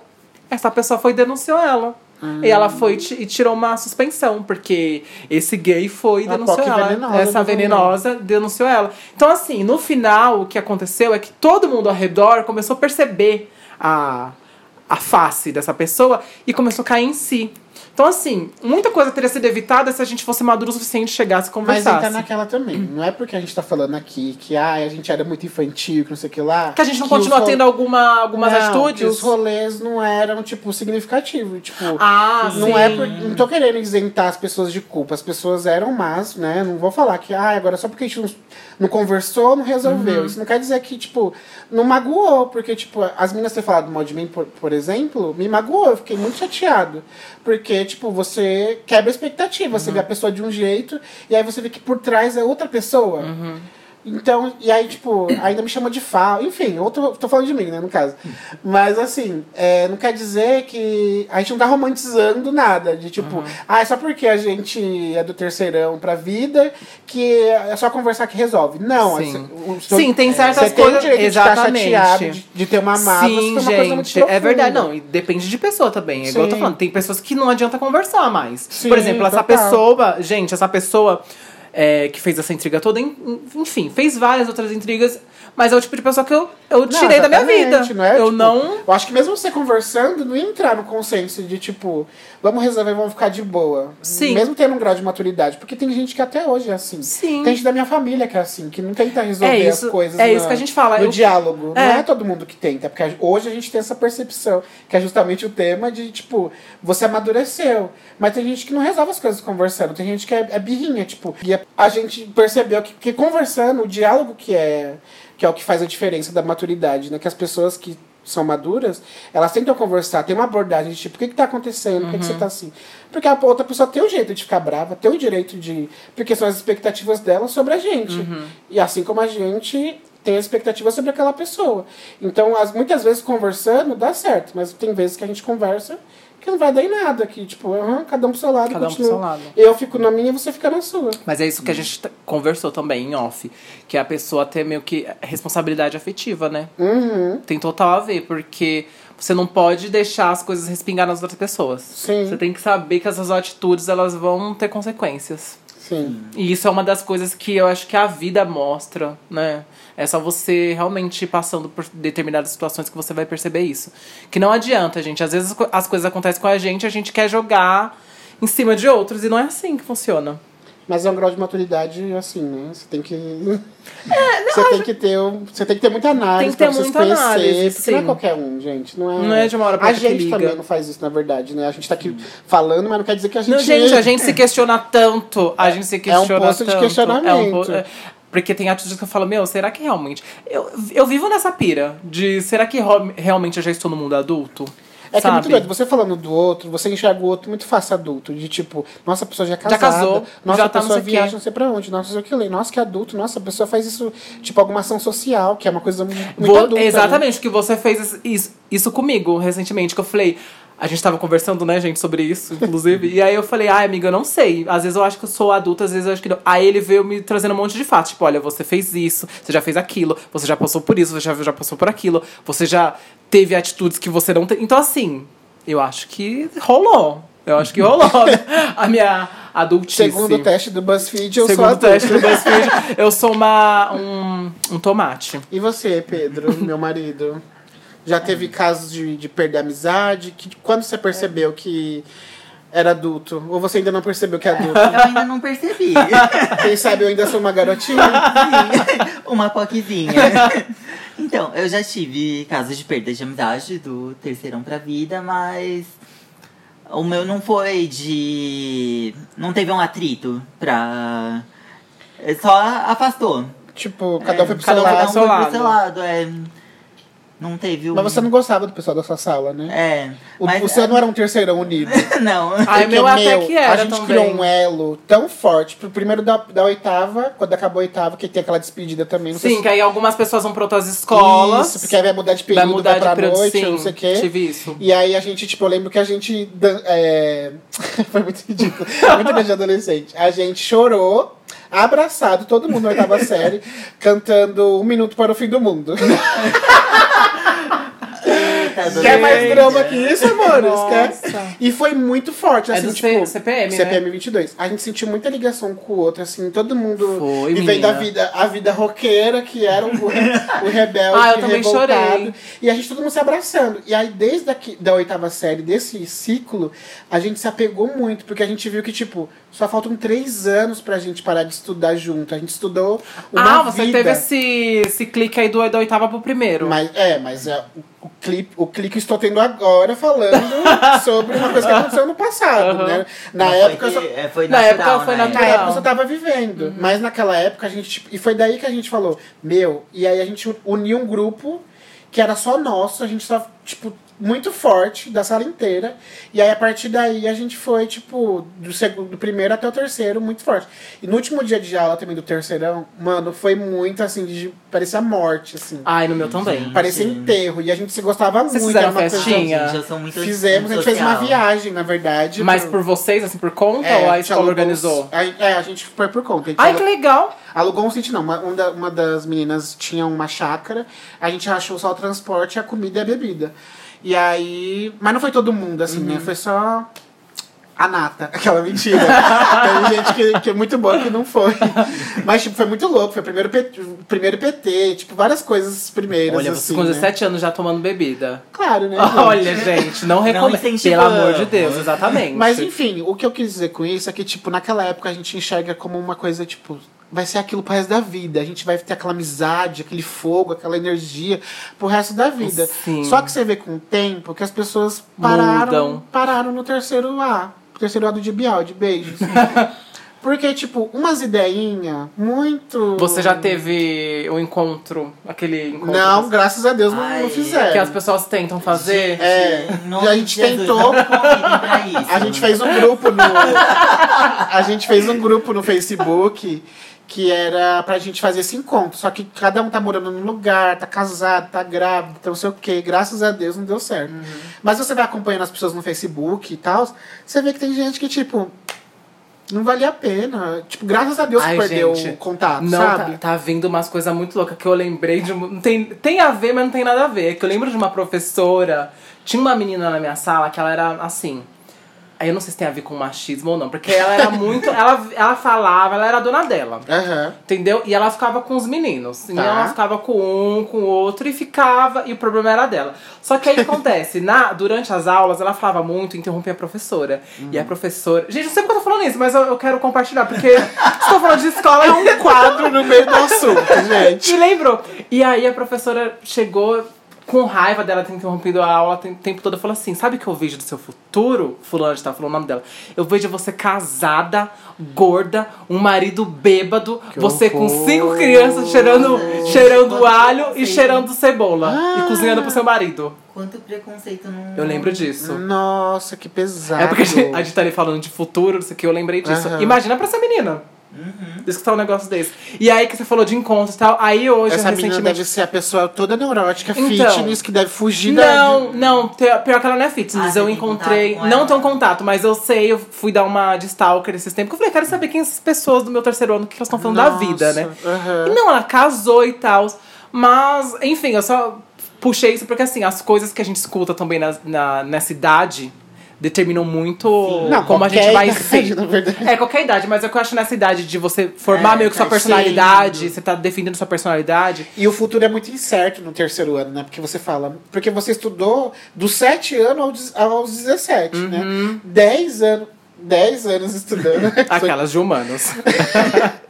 Speaker 2: Essa pessoa foi e denunciou ela. E ela foi e tirou uma suspensão, porque esse gay foi e denunciou ela.
Speaker 1: venenosa
Speaker 2: Essa venenosa denunciou ela. Então, assim, no final, o que aconteceu é que todo mundo ao redor começou a perceber a, a face dessa pessoa e começou a cair em si. Então, assim, muita coisa teria sido evitada se a gente fosse maduro o suficiente, chegasse e
Speaker 1: Mas
Speaker 2: conversasse.
Speaker 1: entra naquela também. Não é porque a gente tá falando aqui que ah, a gente era muito infantil, que não sei o que lá.
Speaker 2: Que a gente não continua tendo alguma, algumas
Speaker 1: Não,
Speaker 2: atitudes.
Speaker 1: Que os rolês não eram, tipo, significativos. Tipo,
Speaker 2: Ah,
Speaker 1: não
Speaker 2: sim.
Speaker 1: é por, Não tô querendo isentar as pessoas de culpa. As pessoas eram más, né? Não vou falar que, ah, agora só porque a gente não, não conversou, não resolveu.
Speaker 2: Uhum.
Speaker 1: Isso não quer dizer que, tipo, não magoou. Porque, tipo, as meninas ter falado mal de mim, por, por exemplo, me magoou. Eu fiquei muito chateado. Porque, tipo, você quebra a expectativa.
Speaker 2: Uhum.
Speaker 1: Você vê a pessoa de um jeito e aí você vê que por trás é outra pessoa.
Speaker 2: Uhum.
Speaker 1: Então, e aí, tipo, ainda me chama de fal. Enfim, eu tô, tô falando de mim, né, no caso. Mas, assim, é, não quer dizer que a gente não tá romantizando nada. De tipo, ah, é só porque a gente é do terceirão pra vida que é só conversar que resolve. Não,
Speaker 2: Sim.
Speaker 1: assim, o seu-
Speaker 2: Sim, tem certas
Speaker 1: você tem
Speaker 2: coisas-
Speaker 1: o direito
Speaker 2: exatamente.
Speaker 1: de chateado, de, de ter uma mágoa,
Speaker 2: Sim,
Speaker 1: uma
Speaker 2: gente, é verdade. Não, e depende de pessoa também. É igual eu tô falando, tem pessoas que não adianta conversar mais.
Speaker 1: Sim,
Speaker 2: Por exemplo, essa
Speaker 1: total.
Speaker 2: pessoa, gente, essa pessoa é, que fez essa intriga toda, en- enfim, fez várias outras intrigas, mas é o tipo de pessoa que eu, eu
Speaker 1: Não,
Speaker 2: tirei da minha vida.
Speaker 1: Não é,
Speaker 2: eu
Speaker 1: tipo,
Speaker 2: não.
Speaker 1: Eu acho que mesmo você conversando, não ia entrar no consenso de tipo, vamos resolver, vamos ficar de boa.
Speaker 2: Sim.
Speaker 1: Mesmo tendo um grau de maturidade. Porque tem gente que até hoje é assim.
Speaker 2: Sim.
Speaker 1: Tem gente da minha família que é assim, que não tenta resolver
Speaker 2: É isso-
Speaker 1: as coisas.
Speaker 2: é
Speaker 1: na-
Speaker 2: isso que a gente fala,
Speaker 1: No
Speaker 2: eu-
Speaker 1: diálogo.
Speaker 2: É.
Speaker 1: Não é todo mundo que tenta. Porque hoje a gente tem essa percepção, que é justamente o tema de, tipo, você amadureceu. Mas tem gente que não resolve as coisas conversando. Tem gente que é, é birrinha, tipo. E a gente percebeu que, que conversando, o diálogo que é que é o que faz a diferença da maturidade, né? Que as pessoas que são maduras, elas tentam conversar, tem uma abordagem de tipo, o que que tá acontecendo? Por que, que você tá assim? Porque a outra pessoa tem o jeito de ficar brava, tem o direito de. Porque são as expectativas dela sobre a gente. E assim como a gente tem a expectativa sobre aquela pessoa. Então, as, muitas vezes conversando dá certo, mas tem vezes que a gente conversa que não vai dar em nada, que tipo, aham, cada um pro seu lado,
Speaker 2: Cada um pro
Speaker 1: continua.
Speaker 2: seu lado.
Speaker 1: Eu fico na minha e você fica na sua.
Speaker 2: Mas é isso que a gente conversou também em off. Que é a pessoa ter meio que responsabilidade afetiva, né?
Speaker 1: Uhum.
Speaker 2: Tem total a ver, porque você não pode deixar as coisas respingar nas outras pessoas.
Speaker 1: Sim.
Speaker 2: Você tem que saber que essas atitudes elas vão ter consequências.
Speaker 1: Sim.
Speaker 2: E isso é uma das coisas que eu acho que a vida mostra, né? É só você realmente passando por determinadas situações que você vai perceber isso. Que não adianta, gente. Às vezes as co- as coisas acontecem com a gente, a gente quer jogar em cima de outros. E não é assim que funciona.
Speaker 1: Mas é um grau de maturidade assim, né? Você tem que. você tem que ter. um- Você tem que ter muita análise
Speaker 2: Tem que
Speaker 1: pra
Speaker 2: ter
Speaker 1: você se conhecer.
Speaker 2: análise,
Speaker 1: porque não é
Speaker 2: sim.
Speaker 1: qualquer um, gente. Não é,
Speaker 2: Não é de uma hora pra
Speaker 1: A
Speaker 2: outra que
Speaker 1: gente
Speaker 2: liga.
Speaker 1: também não faz isso, na verdade, né? A gente tá aqui falando, mas não quer dizer que a gente.
Speaker 2: Não, gente, a gente se questiona tanto. A gente se
Speaker 1: É um
Speaker 2: questiona
Speaker 1: posto de
Speaker 2: tanto.
Speaker 1: questionamento.
Speaker 2: po- é, porque tem atitudes que eu falo, meu, será que realmente. Eu, eu vivo nessa pira de será que realmente eu já estou no mundo adulto?
Speaker 1: É que é muito
Speaker 2: Sabe?
Speaker 1: doido. Você falando do outro, você enxerga o outro muito fácil adulto. De tipo, nossa, a pessoa já é casada.
Speaker 2: casou,
Speaker 1: nossa,
Speaker 2: já
Speaker 1: a
Speaker 2: tá não
Speaker 1: pessoa
Speaker 2: sei o quê.
Speaker 1: viaja não sei pra onde. Nossa, não sei o que lá. Nossa, que adulto. Nossa, a pessoa faz isso, tipo, alguma ação social, que é uma coisa muito
Speaker 2: Vou-
Speaker 1: adulta. né?
Speaker 2: exatamente, que você fez isso, isso comigo recentemente, que eu falei. A gente tava conversando, né, gente, sobre isso, inclusive. e aí eu falei, ai, amiga, eu não sei. Às vezes eu acho que eu sou adulta, às vezes eu acho que não. Aí ele veio me trazendo um monte de fatos. Tipo, olha, você fez isso, você já fez aquilo, você já passou por isso, você já, já passou por aquilo, você já teve atitudes que você não tem. Então, assim, eu acho que rolou. Eu acho que rolou a minha adultice.
Speaker 1: Segundo o teste do BuzzFeed, eu
Speaker 2: Segundo
Speaker 1: sou
Speaker 2: o teste do
Speaker 1: adulto.
Speaker 2: BuzzFeed, eu sou uma, um, um tomate.
Speaker 1: E você, Pedro, meu marido? Já teve casos de, de perder amizade? Que, quando você percebeu que era adulto? Ou você ainda não percebeu que é adulto?
Speaker 3: Eu ainda não percebi.
Speaker 1: Quem sabe eu ainda sou uma garotinha?
Speaker 3: Sim, uma poquezinha. Então, eu já tive casos de perda de amizade do terceirão pra vida, mas o meu não foi de. Não teve um atrito pra. é, Só afastou.
Speaker 1: Tipo, cada um foi pro
Speaker 2: cada
Speaker 1: seu
Speaker 2: um
Speaker 1: lado.
Speaker 2: pro seu
Speaker 3: foi pro seu lado, é. Não teve um.
Speaker 1: Mas você não gostava do pessoal da sua sala, né?
Speaker 3: É.
Speaker 1: O,
Speaker 3: mas,
Speaker 1: o seu não era um terceirão unido.
Speaker 3: Não.
Speaker 2: Ai, meu até
Speaker 1: meu,
Speaker 2: que era
Speaker 1: A gente
Speaker 2: também.
Speaker 1: criou um elo tão forte. Pro primeiro da, da oitava, quando acabou a oitava, que tem aquela despedida também. Não sei
Speaker 2: Sim,
Speaker 1: se-
Speaker 2: que aí algumas pessoas vão pra outras escolas.
Speaker 1: Isso, porque aí vai mudar de período,
Speaker 2: vai mudar de
Speaker 1: pra
Speaker 2: período,
Speaker 1: noite,
Speaker 2: sim.
Speaker 1: não sei o quê.
Speaker 2: Tive isso.
Speaker 1: E aí a gente, tipo, eu lembro que a gente. dan- é, Foi muito ridículo. Muito coisa de adolescente. A gente chorou, abraçado, todo mundo na oitava série, cantando Um Minuto para o Fim do Mundo.
Speaker 3: Eita,
Speaker 1: Quer mais drama que isso?
Speaker 2: Nossa.
Speaker 1: Quer? E foi muito forte,
Speaker 2: É
Speaker 1: assim,
Speaker 2: do
Speaker 1: tipo.
Speaker 2: C- CPM, né?
Speaker 1: CPM 22. A gente sentiu muita ligação com o outro, assim, todo mundo
Speaker 2: Foi,
Speaker 1: vivendo a
Speaker 2: menina.
Speaker 1: vida, a vida roqueira, que era o, o rebelde,
Speaker 2: Ah, eu também
Speaker 1: revoltado.
Speaker 2: chorei.
Speaker 1: E a gente todo mundo se abraçando. E aí, desde aqui, da oitava série, desse ciclo, a gente se apegou muito, porque a gente viu que, tipo, só faltam três anos pra gente parar de estudar junto. A gente estudou uma
Speaker 2: ah, você
Speaker 1: vida.
Speaker 2: teve esse, esse clique aí do, da oitava pro primeiro.
Speaker 1: Mas, é, mas é, o, o clipe, o clique eu estou tendo agora falando sobre uma coisa que aconteceu no passado,
Speaker 2: Aham.
Speaker 1: né? Na
Speaker 3: Mas
Speaker 1: época eu
Speaker 3: foi,
Speaker 1: só,
Speaker 3: é, foi
Speaker 2: Na
Speaker 3: natural,
Speaker 2: época foi
Speaker 3: né?
Speaker 1: na
Speaker 2: natural.
Speaker 1: época eu só tava vivendo. Mas naquela época a gente. tipo, E foi daí que a gente falou, meu, e aí a gente uniu um grupo que era só nosso, a gente só, tipo, muito forte da sala inteira. E aí a partir daí a gente foi, tipo, do, segundo, do primeiro até o terceiro, muito forte. E no último dia de aula também do terceirão, mano, foi muito assim, de parecia morte, assim.
Speaker 2: Ai, no meu também.
Speaker 1: Parecia
Speaker 3: Sim.
Speaker 1: enterro. E a gente se gostava
Speaker 2: Vocês
Speaker 1: muito.
Speaker 2: fizeram
Speaker 1: era uma coisa-
Speaker 2: festinha?
Speaker 3: Gente, eu sou muito
Speaker 1: Fizemos, a gente fez uma viagem, na verdade.
Speaker 2: Mas
Speaker 1: pro-
Speaker 2: por vocês, assim, por conta
Speaker 1: É,
Speaker 2: ou a
Speaker 1: gente
Speaker 2: escola
Speaker 1: alugou
Speaker 2: organizou?
Speaker 1: aí- é, a gente foi por conta. A
Speaker 2: Ai, que
Speaker 1: alugou,
Speaker 2: legal!
Speaker 1: alugou um sítio, não. Uma, uma da- uma das meninas tinha uma chácara, a gente achou só o transporte, a comida e a bebida. E aí. Mas não foi todo mundo, assim,
Speaker 2: Uhum.
Speaker 1: né? Foi só. A nata, aquela mentira. Teve gente que, que é muito boa que não foi. Mas, tipo, foi muito louco. Foi o primeiro PT, primeiro PT tipo, várias coisas primeiras.
Speaker 2: Olha,
Speaker 1: assim,
Speaker 2: você com
Speaker 1: né?
Speaker 2: 17 anos já tomando bebida.
Speaker 1: Claro, né? gente?
Speaker 2: Olha, gente, não recomendo. Pelo amor de Deus, exatamente.
Speaker 1: Mas enfim, o que eu quis dizer com isso é que, tipo, naquela época a gente enxerga como uma coisa, tipo, vai ser aquilo pro resto da vida. A gente vai ter aquela amizade, aquele fogo, aquela energia pro resto da vida.
Speaker 2: Sim.
Speaker 1: Só que você vê com o tempo que as pessoas pararam,
Speaker 2: Mudam.
Speaker 1: pararam no terceiro A. Terceiro A do de Bial, de beijos. Porque, tipo, umas ideinhas muito.
Speaker 2: Você já teve o encontro, aquele encontro
Speaker 1: Não, graças a Deus não,
Speaker 3: Ai,
Speaker 1: não fizeram.
Speaker 2: que as pessoas tentam fazer?
Speaker 1: É,
Speaker 3: Em nome
Speaker 1: a gente
Speaker 3: Jesus,
Speaker 1: tentou.
Speaker 3: isso.
Speaker 1: A gente fez um grupo no. a gente fez um grupo no Facebook que era pra gente fazer esse encontro. Só que cada um tá morando num lugar, tá casado, tá grávido, então não sei o quê. Graças a Deus não deu certo.
Speaker 2: Uhum.
Speaker 1: Mas você vai acompanhando as pessoas no Facebook e tal, você vê que tem gente que, tipo. Não valia a pena. Tipo, graças a Deus
Speaker 2: Ai,
Speaker 1: que perdeu
Speaker 2: gente,
Speaker 1: o contato,
Speaker 2: Não,
Speaker 1: sabe?
Speaker 2: tá, tá vindo umas coisas muito loucas que eu lembrei de. Não tem, tem a ver, mas não tem nada a ver. Que eu lembro de uma professora. Tinha uma menina na minha sala que ela era assim. Aí eu não sei se tem a ver com machismo ou não, porque ela era muito. ela, ela falava, ela era dona dela.
Speaker 1: Aham.
Speaker 2: Entendeu? E ela ficava com os meninos. E
Speaker 1: Tá.
Speaker 2: ela ficava com um, com o outro e ficava. E o problema era dela. Só que aí acontece? Na, durante as aulas, ela falava muito, interrompia a professora. E a professora. Gente, não sei porque eu tô falando isso, mas eu, eu quero compartilhar, porque estou falando de escola é um
Speaker 1: Quadro no meio do assunto, gente.
Speaker 2: me lembrou. E aí a professora chegou com raiva dela ter interrompido a aula o tempo todo. Falou assim: Sabe o que eu vejo do seu futuro? Fulano de tá falando o nome dela. Eu vejo você casada, gorda, um marido bêbado, você com
Speaker 1: horror.
Speaker 2: cinco crianças cheirando, cheirando
Speaker 3: Quanto
Speaker 2: alho e cheirando cebola. E cozinhando pro seu marido.
Speaker 3: Quanto preconceito não.
Speaker 2: Eu lembro disso.
Speaker 1: Nossa, que pesado.
Speaker 2: É porque a gente, a gente tá ali falando de futuro, não sei o que, eu lembrei disso.
Speaker 1: Aham.
Speaker 2: Imagina pra essa menina.
Speaker 3: Uhum.
Speaker 2: Escutar um negócio desse. E aí que você falou de encontros e tal. Aí hoje,
Speaker 1: Essa menina
Speaker 2: recentemente.
Speaker 1: deve ser a pessoa toda neurótica,
Speaker 2: Então.
Speaker 1: fitness, que deve fugir da.
Speaker 2: Não, não, te- pior que ela não é fitness.
Speaker 3: Ah,
Speaker 2: eu encontrei. Não tenho contato, mas eu sei, eu fui dar uma de stalker esses tempos. Eu falei, quero saber quem essas pessoas do meu terceiro ano, o que elas estão falando da
Speaker 1: Nossa,
Speaker 2: vida, né?
Speaker 1: aham.
Speaker 2: E não, ela casou e tal. Mas, enfim, eu só puxei isso porque assim, as coisas que a gente escuta também na, na- nessa idade determinam muito
Speaker 1: Não,
Speaker 2: como a gente vai
Speaker 1: idade,
Speaker 2: ser.
Speaker 1: na verdade.
Speaker 2: É, qualquer idade, mas é que eu acho nessa idade de você formar
Speaker 3: É,
Speaker 2: meio que sua
Speaker 3: tá
Speaker 2: personalidade,
Speaker 3: sendo.
Speaker 2: você tá defendendo sua personalidade.
Speaker 1: E o futuro é muito incerto no terceiro ano, né? Porque você fala. Porque você estudou dos 7 anos aos, aos 17,
Speaker 2: Uhum.
Speaker 1: né? 10 anos. 10 anos estudando.
Speaker 2: Aquelas de humanos.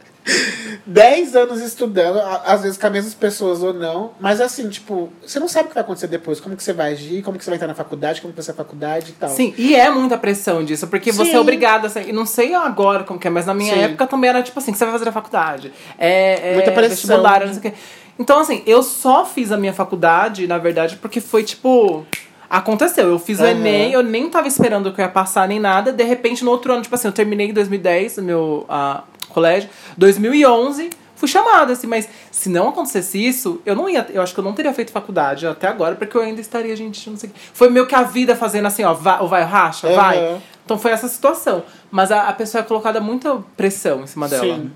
Speaker 1: 10 anos estudando, às vezes com as mesmas pessoas ou não. Mas assim, tipo, você não sabe o que vai acontecer depois, como que você vai agir, como que você vai estar na faculdade, como que vai ser a faculdade e tal.
Speaker 2: Sim, e é muita pressão disso, porque você
Speaker 1: Sim.
Speaker 2: é obrigada a ser, e não sei agora como que é, mas na minha
Speaker 1: Sim.
Speaker 2: época também era tipo assim, que você vai fazer a faculdade. É, é
Speaker 1: Muita pressão.
Speaker 2: não sei o quê. Então, assim, eu só fiz a minha faculdade, na verdade, porque foi tipo. Aconteceu, eu fiz o
Speaker 1: Aham.
Speaker 2: Enem, eu nem tava esperando que eu ia passar nem nada. De repente, no outro ano, tipo assim, eu terminei em 2010 o meu ah, colégio. 2011, fui chamada, assim, mas se não acontecesse isso, eu não ia. Eu acho que eu não teria feito faculdade até agora, porque eu ainda estaria, gente, não sei o. Foi meio que a vida fazendo assim, ó, vai, ou vai, racha,
Speaker 1: Aham.
Speaker 2: vai. Então foi essa situação. Mas a, a pessoa é colocada muita pressão em cima dela.
Speaker 1: Sim.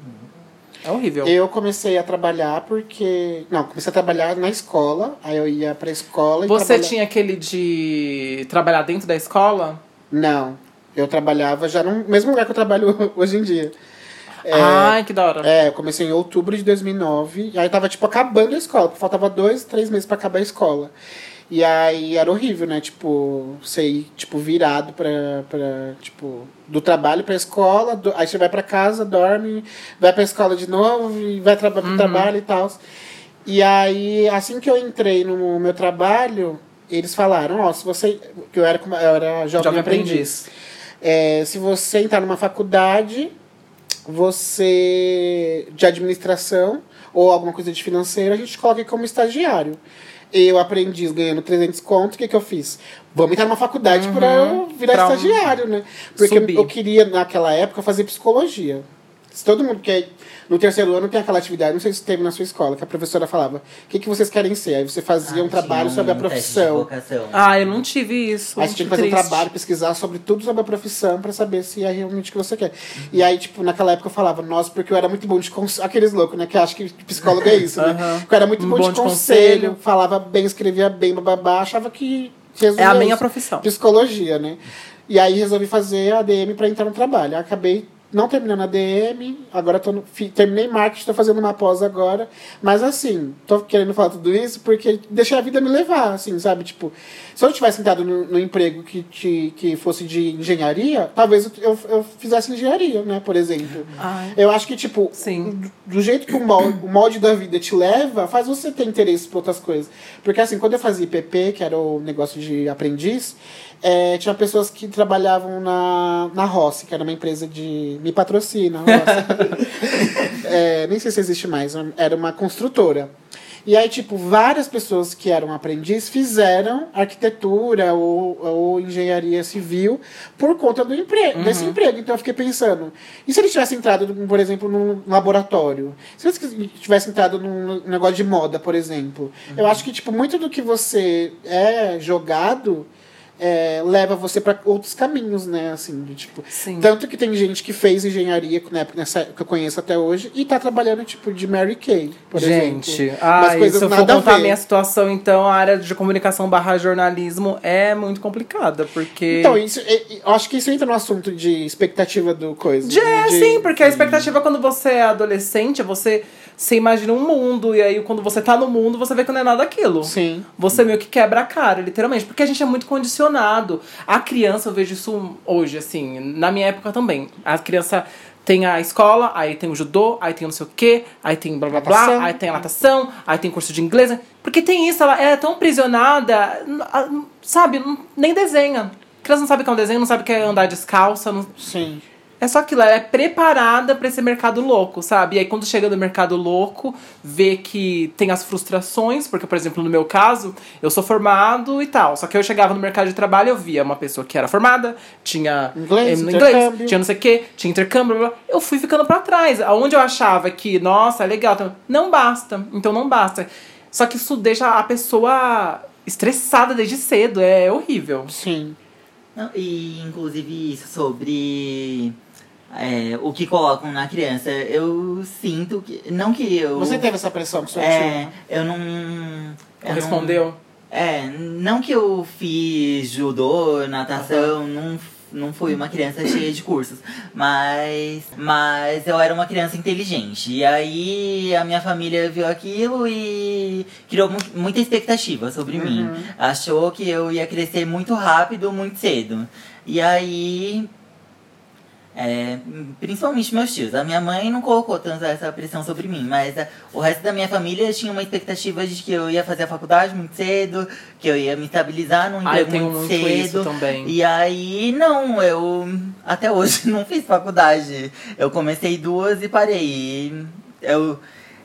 Speaker 2: É horrível.
Speaker 1: Eu comecei a trabalhar porque. Não, comecei a trabalhar na escola, aí eu ia pra escola e
Speaker 2: Você
Speaker 1: trabalha-
Speaker 2: tinha aquele de trabalhar dentro da escola?
Speaker 1: Não. Eu trabalhava já no mesmo lugar que eu trabalho hoje em dia.
Speaker 2: Ai, que da hora.
Speaker 1: É, eu comecei em outubro de 2009. E aí tava, tipo, acabando a escola. Faltava dois, três meses pra acabar a escola. E aí era horrível, né? Tipo, você ir, tipo, virado pra, pra tipo, do trabalho pra escola. do- aí você vai pra casa, dorme, vai pra escola de novo e vai traba pro trabalho e tal. E aí, assim que eu entrei no meu trabalho, eles falaram, ó, se você... Que eu era, eu era jovem,
Speaker 2: Jovem
Speaker 1: aprendiz.
Speaker 2: aprendiz.
Speaker 1: É, se você entrar numa faculdade, você de administração ou alguma coisa de financeira, a gente coloca como estagiário. Eu aprendiz ganhando 300 conto, o que, que eu fiz? Vamos entrar numa faculdade pra eu virar
Speaker 2: Pra
Speaker 1: estagiário, né? Porque
Speaker 2: subir.
Speaker 1: eu queria, naquela época, fazer psicologia. Se todo mundo quer. No terceiro ano tem aquela atividade, não sei se teve na sua escola, que a professora falava: o que, que vocês querem ser? Aí você fazia um
Speaker 3: Ah,
Speaker 1: trabalho
Speaker 3: tinha
Speaker 1: sobre a
Speaker 3: um
Speaker 1: profissão.
Speaker 2: Ah, eu não tive isso.
Speaker 1: Aí você tinha que fazer um
Speaker 2: triste.
Speaker 1: trabalho, pesquisar sobre tudo sobre a profissão pra saber se é realmente o que você quer. E aí, tipo, naquela época eu falava, nossa, porque eu era muito bom de conselho. Aqueles loucos, né? Que acham que psicólogo é isso, né?
Speaker 2: Aham.
Speaker 1: Que eu era muito
Speaker 2: Um
Speaker 1: bom,
Speaker 2: bom
Speaker 1: de
Speaker 2: de
Speaker 1: conselho,
Speaker 2: conselho.
Speaker 1: falava bem, escrevia bem, bababá, achava que. resumia
Speaker 2: É a minha
Speaker 1: isso.
Speaker 2: profissão.
Speaker 1: Psicologia, né? E aí resolvi fazer a ADM pra entrar no trabalho. Acabei não terminando a ADM, agora tô no, terminei marketing, tô fazendo uma pós agora. Mas assim, tô querendo falar tudo isso porque deixei a vida me levar, assim, sabe? Tipo, se eu tivesse entrado no, no emprego que, te, que fosse de engenharia, talvez eu, eu fizesse engenharia, né? Por exemplo.
Speaker 2: Ai.
Speaker 1: Eu acho que, tipo,
Speaker 2: Sim.
Speaker 1: do, do jeito que o molde, o molde da vida te leva, faz você ter interesse por outras coisas. Porque, assim, quando eu fazia IPP, que era o negócio de aprendiz, é, tinha pessoas que trabalhavam na, na Rossi, que era uma empresa de. Me patrocina, Rossi. É, nem sei se existe mais, era uma construtora. E aí, tipo, várias pessoas que eram aprendiz fizeram arquitetura ou, ou engenharia civil por conta do emprego, desse emprego. Então eu fiquei pensando, e se eles tivessem entrado, por exemplo, num laboratório? Se eles tivessem entrado num negócio de moda, por exemplo? Eu acho que, tipo, muito do que você é jogado é, leva você para outros caminhos, né? Assim, de, tipo,
Speaker 2: Sim.
Speaker 1: tanto que tem gente que fez engenharia época, nessa que eu conheço até hoje e tá trabalhando tipo de Mary Kay, por
Speaker 2: Gente,
Speaker 1: exemplo.
Speaker 2: ah,
Speaker 1: Umas coisas
Speaker 2: se eu for contar a minha situação, então a área de comunicação barra jornalismo é muito complicada, porque...
Speaker 1: Então, isso, é- é- eu acho que isso entra no assunto de expectativa do coisa.
Speaker 2: De,
Speaker 1: né? De-
Speaker 2: sim, porque a expectativa quando você é adolescente, você, você imagina um mundo, e aí quando você tá no mundo, você vê que não é nada aquilo.
Speaker 1: Sim.
Speaker 2: Você meio que quebra a cara, literalmente. Porque a gente é muito condicionado. A criança, eu vejo isso hoje, assim, na minha época também. A criança tem a escola, aí tem o judô, aí tem não sei o quê, aí tem blá blá
Speaker 1: Natação.
Speaker 2: blá, aí tem a natação, aí tem curso de inglês. Porque tem isso, ela é tão aprisionada, n- a- n- sabe, nem desenha. A criança não sabe o que é um desenho, não sabe o que é andar descalça, não,
Speaker 1: Sim.
Speaker 2: É só aquilo, ela é preparada pra esse mercado louco, sabe? E aí quando chega no mercado louco, vê que tem as frustrações, porque, por exemplo, no meu caso, eu sou formado e tal. Só que eu chegava no mercado de trabalho, eu via uma pessoa que era formada, tinha
Speaker 1: Inglês,
Speaker 2: eh,
Speaker 1: intercâmbio.
Speaker 2: tinha não sei o quê, tinha intercâmbio, blá, blá. eu fui ficando pra trás. Aonde eu achava que, nossa, é legal, então, não basta. Então não basta. Só que isso deixa a pessoa estressada desde cedo, é horrível.
Speaker 1: Sim.
Speaker 3: Não, e inclusive isso sobre é, o que colocam na criança. Eu sinto que. Não que eu.
Speaker 1: Você teve essa pressão que você
Speaker 3: É, eu não. eu não-
Speaker 2: Respondeu.
Speaker 3: É, não que eu fiz judô, natação, não, não fui uma criança cheia de cursos, mas, mas eu era uma criança inteligente. E aí a minha família viu aquilo e criou mu- muita expectativa sobre mim. Achou que eu ia crescer muito rápido, muito cedo. E aí é, principalmente meus tios. A minha mãe não colocou tanto essa pressão sobre mim, mas a- o resto da minha família tinha uma expectativa de que eu ia fazer a faculdade muito cedo, que eu ia me estabilizar num
Speaker 2: Ah,
Speaker 3: emprego
Speaker 2: tenho
Speaker 3: muito,
Speaker 2: muito
Speaker 3: cedo.
Speaker 2: também.
Speaker 3: E aí, não, eu até hoje não fiz faculdade. Eu comecei duas e parei. Eu,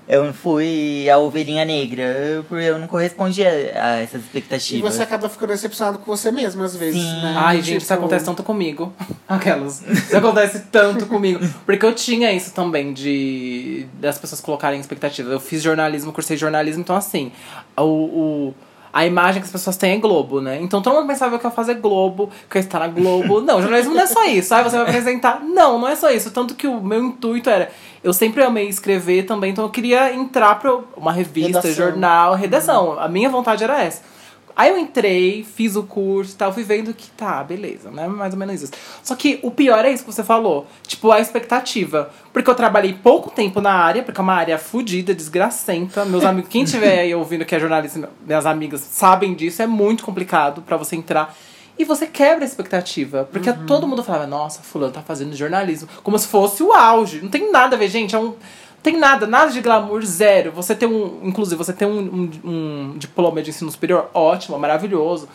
Speaker 3: eu fui a ovelhinha negra, porque eu não correspondia a essas
Speaker 1: E
Speaker 3: expectativas.
Speaker 1: você acaba ficando decepcionado com você mesmo, às vezes,
Speaker 3: Sim.
Speaker 1: né?
Speaker 2: Ai, gente, isso acontece tanto comigo. Aquelas. Isso acontece tanto comigo. Porque eu tinha isso também, de das pessoas colocarem expectativas. Eu fiz jornalismo, cursei jornalismo, então assim, o, o- a imagem que as pessoas têm é Globo, né? Então todo mundo pensava que eu ia fazer Globo, que eu ia estar na Globo. Não, jornalismo não é só isso. Aí você vai apresentar. Não, não é só isso. Tanto que o meu intuito era. Eu sempre amei escrever também, então eu queria entrar pra uma revista,
Speaker 1: Redação.
Speaker 2: jornal, redação. A minha vontade era essa. Aí eu entrei, fiz o curso e tal, fui vendo que tá, beleza, né? Mais ou menos isso. Só que o pior é isso que você falou. Tipo, a expectativa. Porque eu trabalhei pouco tempo na área, porque é uma área fodida, desgracenta. Meus amigos, quem tiver aí ouvindo que é jornalista, minhas amigas sabem disso, é muito complicado pra você entrar. E você quebra a expectativa. Porque todo mundo falava, nossa, fulano tá fazendo jornalismo. Como se fosse o auge. Não tem nada a ver, gente. É um. Tem nada, nada de glamour, zero. Você tem um. Inclusive, você tem um, um, um diploma de ensino superior ótimo, maravilhoso.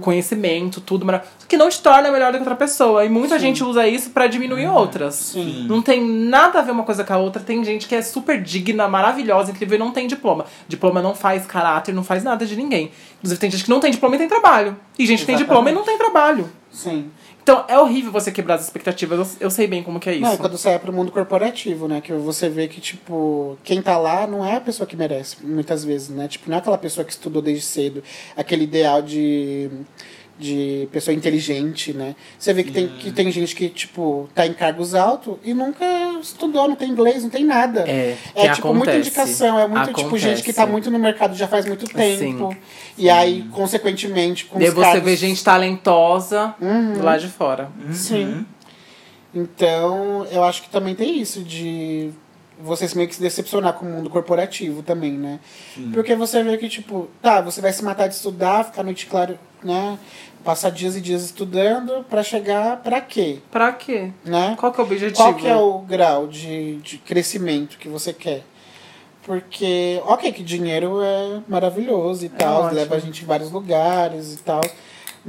Speaker 2: Conhecimento, tudo maravilhoso. Que não te torna melhor do que outra pessoa. E muita gente usa isso pra diminuir outras.
Speaker 3: Sim.
Speaker 2: Não tem nada a ver uma coisa com a outra. Tem gente que é super digna, maravilhosa, incrível e não tem diploma. Diploma não faz caráter, não faz nada de ninguém. Inclusive, tem gente que não tem diploma e tem trabalho. E gente que tem diploma e não tem trabalho.
Speaker 1: Sim.
Speaker 2: Então é horrível você quebrar as expectativas. Eu, eu sei bem como que é isso.
Speaker 1: Não, e quando sai pro mundo corporativo, né? Que você vê que, tipo, quem tá lá não é a pessoa que merece, muitas vezes, né? Tipo, não é aquela pessoa que estudou desde cedo, aquele ideal de, de pessoa inteligente, né? Você vê que tem, que tem gente que, tipo, tá em cargos altos e nunca estudou, não tem inglês, não tem nada.
Speaker 2: É,
Speaker 1: É, tipo, muita
Speaker 2: acontece.
Speaker 1: indicação, é muito, tipo, gente que tá
Speaker 2: Acontece.
Speaker 1: muito no mercado já faz muito tempo.
Speaker 2: Sim.
Speaker 1: E aí, consequentemente, com
Speaker 2: E aí
Speaker 1: os
Speaker 2: você
Speaker 1: cargos...
Speaker 2: vê gente talentosa
Speaker 1: Uhum.
Speaker 2: do lado de fora.
Speaker 1: Sim. Então, eu acho que também tem isso de você se meio que se decepcionar com o mundo corporativo também, né? Porque você vê que, tipo, tá, você vai se matar de estudar, ficar noite claro, né? Passar dias e dias estudando pra chegar pra quê?
Speaker 2: Pra quê?
Speaker 1: Né?
Speaker 2: Qual que é o objetivo?
Speaker 1: Qual que é o grau de, de crescimento que você quer? Porque, ok, que dinheiro é maravilhoso e tal,
Speaker 2: ótimo.
Speaker 1: leva a gente em vários lugares e tal.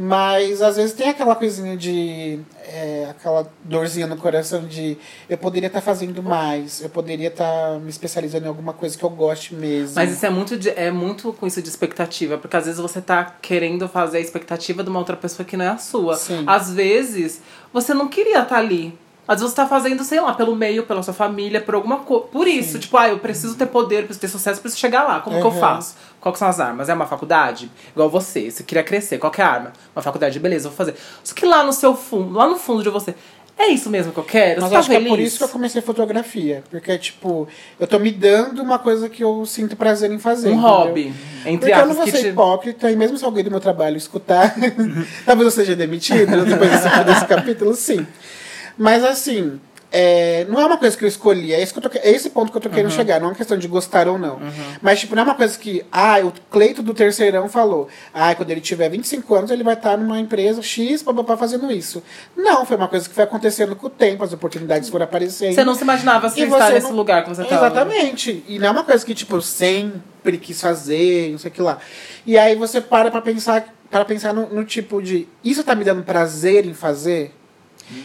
Speaker 1: Mas às vezes tem aquela coisinha de. é, aquela dorzinha no coração de eu poderia estar fazendo mais, eu poderia estar me especializando em alguma coisa que eu goste mesmo.
Speaker 2: Mas isso é muito, de- é muito com isso de expectativa, porque às vezes você tá querendo fazer a expectativa de uma outra pessoa que não é a sua.
Speaker 1: Sim.
Speaker 2: Às vezes você não queria estar ali. Às vezes você tá fazendo, sei lá, pelo meio, pela sua família, por alguma coisa. Por isso, tipo, ah, eu preciso ter poder, preciso ter sucesso, preciso chegar lá. Como que eu
Speaker 1: Uhum.
Speaker 2: faço? Quais são as armas? É uma faculdade? Igual você, você queria crescer, qual que é a arma? Uma faculdade, beleza, vou fazer. Só que lá no seu fundo, lá no fundo de você, é isso mesmo que eu quero?
Speaker 1: Mas
Speaker 2: você tá
Speaker 1: acho que é por
Speaker 2: feliz?
Speaker 1: isso que eu comecei fotografia. Porque, tipo, eu tô me dando uma coisa que eu sinto prazer em fazer.
Speaker 2: Um
Speaker 1: entendeu?
Speaker 2: hobby, entre
Speaker 1: Porque eu não vou ser
Speaker 2: te...
Speaker 1: hipócrita, e mesmo se alguém do meu trabalho escutar, talvez eu seja demitido depois desse, desse capítulo, sim. Mas assim, é, não é uma coisa que eu escolhi, é esse, que tô, é esse ponto que eu tô querendo chegar, não é uma questão de gostar ou não. Mas, tipo, não é uma coisa que, ah, o Cleito do terceirão falou, ah, quando ele tiver 25 anos, ele vai estar numa empresa X, papapá, fazendo isso. Não, foi uma coisa que foi acontecendo com o tempo, as oportunidades foram aparecendo.
Speaker 2: Você não se imaginava se
Speaker 1: E
Speaker 2: estar
Speaker 1: você
Speaker 2: nesse lugar que você tá.
Speaker 1: Exatamente. E não é uma coisa que, tipo, eu sempre quis fazer, não sei o que lá. E aí você para pra pensar, para pensar no, no tipo de, isso tá me dando prazer em fazer?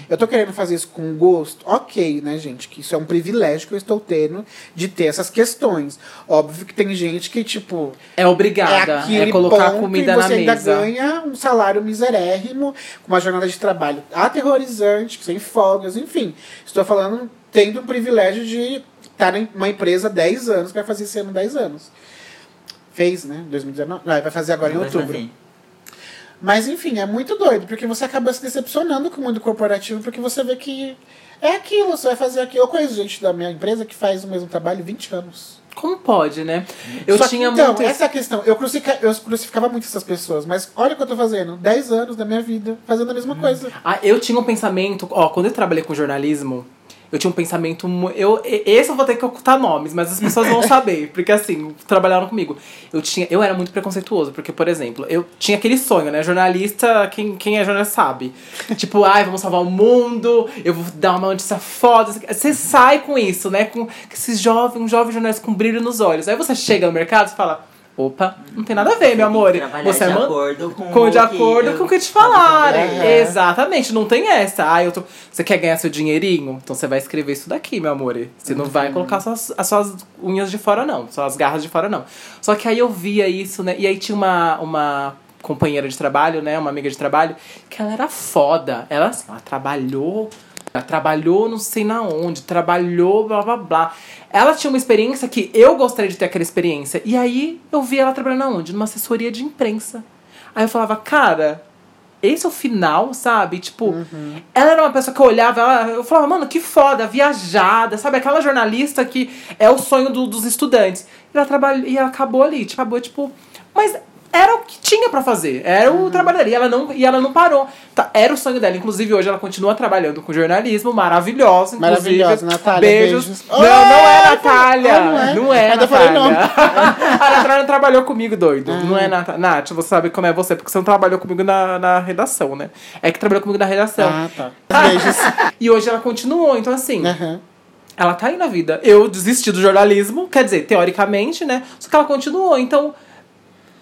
Speaker 1: Eu tô querendo fazer isso com gosto? Ok, né, gente? Que isso é um privilégio que eu estou tendo de ter essas questões. Óbvio que tem gente que, tipo,
Speaker 2: É
Speaker 1: é
Speaker 2: obrigada.
Speaker 1: aquele
Speaker 2: É, colocar
Speaker 1: ponto
Speaker 2: comida
Speaker 1: e
Speaker 2: na
Speaker 1: você ainda
Speaker 2: mesa.
Speaker 1: ganha um salário miserérrimo, com uma jornada de trabalho aterrorizante, sem folgas, enfim. Estou falando tendo o privilégio de estar em uma empresa há 10 anos, que vai fazer esse ano 10 anos. Fez, né? 2019. Vai vai fazer agora em outubro. Mas enfim, é muito doido, porque você acaba se decepcionando com o mundo corporativo, porque você vê que é aquilo, você vai fazer aquilo. Eu conheço gente da minha empresa que faz o mesmo trabalho há 20 anos.
Speaker 2: Como pode, né? Eu
Speaker 1: Só que,
Speaker 2: tinha
Speaker 1: então,
Speaker 2: muito.
Speaker 1: essa é a questão. Eu, eu crucificava muito essas pessoas, mas olha o que eu tô fazendo. 10 anos da minha vida fazendo a mesma
Speaker 2: Hum.
Speaker 1: coisa.
Speaker 2: Ah, eu tinha um pensamento, ó, quando eu trabalhei com jornalismo, eu tinha um pensamento. Eu, esse eu vou ter que ocultar nomes, mas as pessoas vão saber, porque assim, trabalharam comigo. Eu tinha, eu era muito preconceituoso, porque, por exemplo, eu tinha aquele sonho, né? Jornalista, quem, quem é jornalista sabe. tipo, ai, vamos salvar o mundo, eu vou dar uma notícia foda. Você sai com isso, né? Com esses jovens, um jovem jornalista com brilho nos olhos. Aí você chega no mercado e fala. Opa, não tem nada a ver, meu amor. Você é
Speaker 3: de acordo com,
Speaker 2: com
Speaker 3: o
Speaker 2: de acordo
Speaker 3: eu-
Speaker 2: com o que te falarem. Exatamente, não tem essa. Ah, eu tô... Você quer ganhar seu dinheirinho? Então você vai escrever isso daqui, meu amor. Você não
Speaker 3: Uhum.
Speaker 2: vai colocar suas, as suas unhas de fora, não. Suas garras de fora, não. Só que aí eu via isso, né? E aí tinha uma, uma companheira de trabalho, né? Uma amiga de trabalho, que ela era foda. Ela, assim, ela trabalhou. Ela trabalhou não sei na onde, trabalhou blá blá blá. Ela tinha uma experiência que eu gostaria de ter aquela experiência. E aí eu vi ela trabalhando aonde? Numa assessoria de imprensa. Aí eu falava, cara, esse é o final, sabe? Tipo, ela era uma pessoa que eu olhava, ela, eu falava, mano, que foda, viajada, sabe? Aquela jornalista que é o sonho do- dos estudantes. E ela, trabalha, e ela acabou ali, tipo, acabou, tipo. Mas era o que tinha pra fazer, era o trabalho dela. E ela não, e ela não parou. Tá, era o sonho dela. Inclusive, hoje ela continua trabalhando com jornalismo, maravilhosa. inclusive.
Speaker 1: Maravilhosa, Natália,
Speaker 2: Beijos.
Speaker 1: beijos.
Speaker 2: Não, não é Natália.
Speaker 1: não é?
Speaker 2: Não é,
Speaker 1: Ainda falei
Speaker 2: Natália. a Natália trabalhou comigo, doido. Não é, Nath? Nath, você sabe como é você, porque você não trabalhou comigo na, na redação, né? É que trabalhou comigo na redação.
Speaker 1: Ah, tá. Beijos.
Speaker 2: E hoje ela continuou, então assim,
Speaker 1: Aham.
Speaker 2: ela tá aí na vida. Eu desisti do jornalismo, quer dizer, teoricamente, né? Só que ela continuou. Então,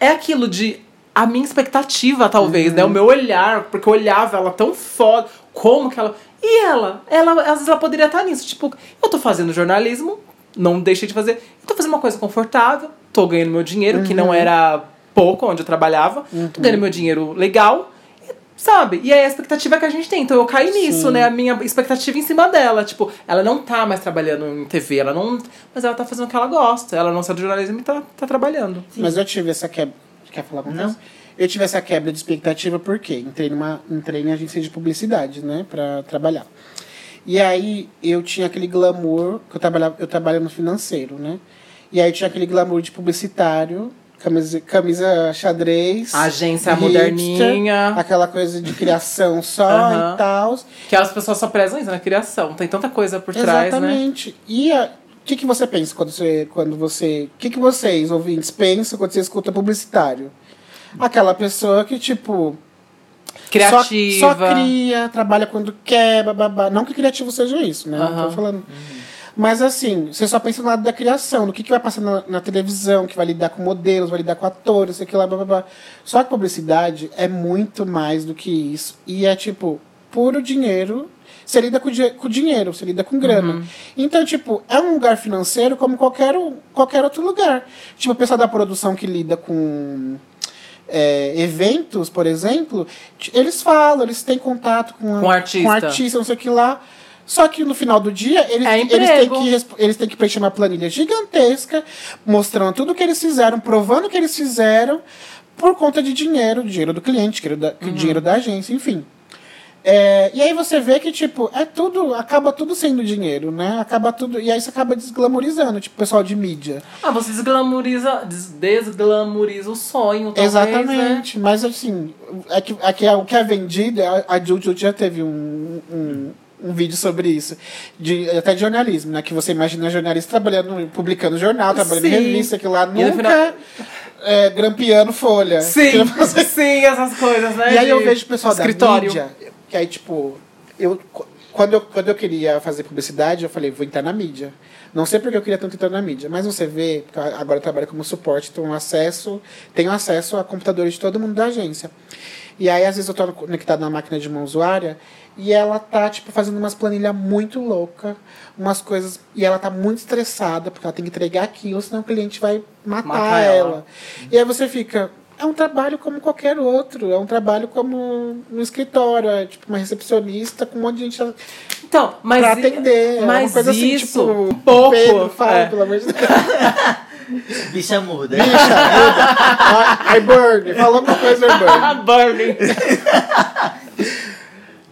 Speaker 2: é aquilo de. A minha expectativa, talvez, né? O meu olhar, porque eu olhava ela tão foda. Como que ela. E ela? Ela, às vezes, ela poderia estar nisso. Tipo, eu tô fazendo jornalismo, não deixei de fazer. Eu tô fazendo uma coisa confortável, tô ganhando meu dinheiro, que não era pouco onde eu trabalhava. Tô ganhando meu dinheiro legal. Sabe? E é a expectativa que a gente tem. Então eu caí nisso, né? A minha expectativa em cima dela. Tipo, ela não tá mais trabalhando em TV, ela não. Mas ela tá fazendo o que ela gosta. Ela não saiu do jornalismo e tá, tá trabalhando.
Speaker 1: Mas eu tive essa quebra. Quer falar com
Speaker 3: Não.
Speaker 1: você? Eu tive essa quebra de expectativa porque entrei numa entrei em agência de publicidade, né, Pra trabalhar. E aí eu tinha aquele glamour que eu trabalhava, eu trabalho no financeiro, né? E aí tinha aquele glamour de publicitário, camisa, camisa xadrez,
Speaker 2: agência
Speaker 1: hipster,
Speaker 2: moderninha.
Speaker 1: aquela coisa de criação só e tal.
Speaker 2: Que as pessoas só prezam isso na criação. Tem tanta coisa por trás, né?
Speaker 1: Exatamente. E o que, que você pensa quando você. Quando você. O que, que vocês, ouvintes, pensam quando você escuta publicitário? Aquela pessoa que, tipo.
Speaker 2: Criativa.
Speaker 1: Só, só cria, trabalha quando quer, bababá. Não que criativo seja isso, né? Não tô falando. Mas assim, você só pensa no lado da criação, no que, que vai passar na, na televisão, que vai lidar com modelos, vai lidar com atores, sei que lá, blá, blá, blá. Só que publicidade é muito mais do que isso. E é tipo, puro dinheiro. Você lida com, com dinheiro, você lida com grana. Então, tipo, é um lugar financeiro como qualquer, qualquer outro lugar. Tipo, o pessoal da produção que lida com é, eventos, por exemplo, eles falam, eles têm contato com, a-
Speaker 2: Com artista.
Speaker 1: com artista, não sei o que lá. Só que no final do dia, eles,
Speaker 2: É
Speaker 1: eles, têm que, eles têm que preencher uma planilha gigantesca, mostrando tudo que eles fizeram, provando que eles fizeram, por conta de dinheiro, dinheiro do cliente, dinheiro da,
Speaker 2: Uhum.
Speaker 1: dinheiro da agência, enfim. É, e aí você vê que, tipo, é tudo, acaba tudo sendo dinheiro, né? Acaba tudo. E aí você acaba desglamorizando, tipo, o pessoal de mídia.
Speaker 2: Ah, você desglamoriza, des- desglamoriza o sonho, talvez, né?
Speaker 1: Exatamente, mas assim, é que, é que é o que é vendido, a, a Juju já teve um, um, um vídeo sobre isso, de, até de jornalismo, né? Que você imagina jornalista trabalhando, publicando jornal, trabalhando em revista, que lá nunca
Speaker 2: final-
Speaker 1: é, grampeando folha.
Speaker 2: Sim, sim, essas coisas, né?
Speaker 1: E aí eu vejo o pessoal
Speaker 2: escritório.
Speaker 1: da mídia, que aí, tipo, eu, quando, eu, quando eu queria fazer publicidade, eu falei, vou entrar na mídia. Não sei porque eu queria tanto entrar na mídia, mas você vê, porque agora eu trabalho como suporte, tenho acesso, tenho acesso a computadores de todo mundo da agência. E aí, às vezes, eu tô conectado na máquina de uma usuária e ela tá, tipo, fazendo umas planilhas muito loucas, umas coisas. E ela tá muito estressada, porque ela tem que entregar aquilo, senão o cliente vai matar,
Speaker 2: Matar
Speaker 1: ela.
Speaker 2: ela.
Speaker 1: E aí você fica. É um trabalho como qualquer outro. É um trabalho como no escritório. É tipo uma recepcionista com um monte de gente
Speaker 2: Então, mas
Speaker 1: pra
Speaker 2: i-
Speaker 1: atender. é uma
Speaker 2: mas
Speaker 1: coisa assim,
Speaker 2: isso,
Speaker 1: tipo.
Speaker 2: um pouco,
Speaker 1: Pedro, fala,
Speaker 2: é.
Speaker 1: pelo amor de Deus.
Speaker 3: Bicha muda.
Speaker 1: Bicha, muda. Ai, Burn. Falou alguma coisa, Burn.
Speaker 2: Burning.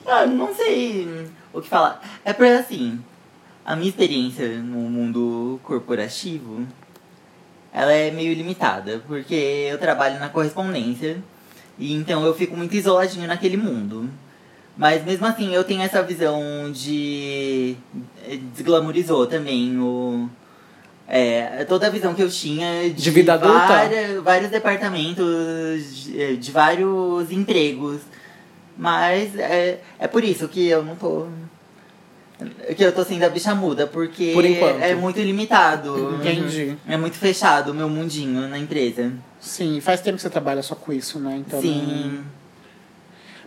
Speaker 3: Ah, não sei o que falar. É porque assim, a minha experiência no mundo corporativo ela é meio limitada, porque eu trabalho na correspondência, e então eu fico muito isoladinho naquele mundo. Mas mesmo assim, eu tenho essa visão de. Desglamorizou também o. É, toda a visão que eu tinha de,
Speaker 2: De vida adulta?
Speaker 3: várias- vários departamentos, de, de vários empregos. Mas é, é por isso que eu não tô. Que eu tô sendo a bicha muda, porque
Speaker 2: Por
Speaker 3: é muito limitado.
Speaker 1: Entendi.
Speaker 3: É muito fechado o meu mundinho na empresa.
Speaker 1: Sim, faz tempo que você trabalha só com isso, né? Então,
Speaker 3: Sim.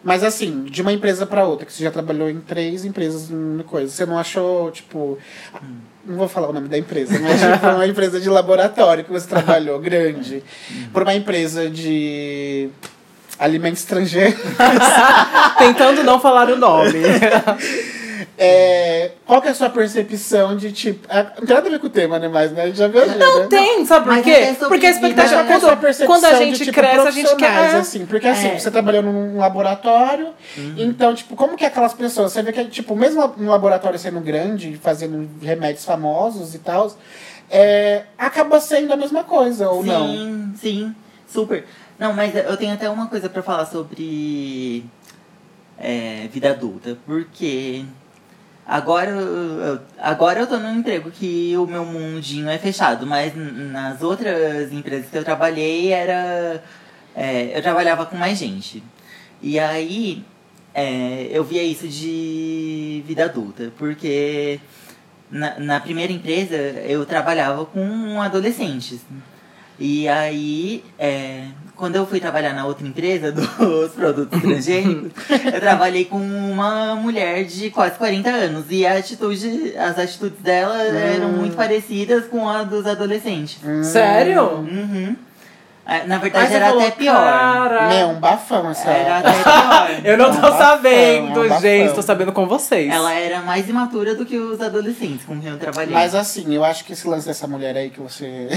Speaker 1: Mas assim, de uma empresa pra outra, que você já trabalhou em três empresas, coisa, você não achou, tipo. Não vou falar o nome da empresa, mas tipo, uma empresa de laboratório que você trabalhou, grande. Por uma empresa de alimento estrangeiro.
Speaker 2: Tentando não falar o nome.
Speaker 1: É, qual que é a sua percepção de tipo. ah, Não tem nada a ver com o tema, né? Mas, né? Já viu
Speaker 2: Não tem, sabe por quê?
Speaker 3: é
Speaker 2: Porque a expectativa,
Speaker 3: né?
Speaker 1: É
Speaker 2: quando, quando a
Speaker 1: de,
Speaker 2: gente
Speaker 1: tipo,
Speaker 2: cresce, a gente quer. é.
Speaker 1: assim, porque assim,
Speaker 3: É.
Speaker 1: você trabalhou num laboratório, então, tipo, como que aquelas pessoas, você vê que, tipo, mesmo um laboratório sendo grande, fazendo remédios famosos e tal, é, acaba sendo a mesma coisa, ou
Speaker 3: sim,
Speaker 1: não?
Speaker 3: sim, super. Não, mas eu tenho até uma coisa pra falar sobre é, vida adulta, porque agora, eu- agora eu tô num emprego que o meu mundinho é fechado, mas nas outras empresas que eu trabalhei era. é, eu trabalhava com mais gente. E aí é, eu via isso de vida adulta, porque na, na primeira empresa eu trabalhava com adolescentes. E aí, é, quando eu fui trabalhar na outra empresa dos produtos transgênicos, eu trabalhei com uma mulher de quase 40 anos. E a atitude, as atitudes dela eram muito parecidas com a dos adolescentes.
Speaker 2: Sério?
Speaker 3: Uhum. É, Na verdade, era
Speaker 2: falou,
Speaker 3: até pior.
Speaker 2: "Cara,
Speaker 1: Meu, um bafão essa.
Speaker 3: Era até pior.
Speaker 2: Eu não
Speaker 1: É um
Speaker 2: tô
Speaker 1: bafão,
Speaker 2: sabendo,
Speaker 1: é um
Speaker 2: gente. Tô sabendo com vocês.
Speaker 3: Ela era mais imatura do que os adolescentes com quem eu trabalhei.
Speaker 1: Mas assim, eu acho que esse lance dessa mulher aí que você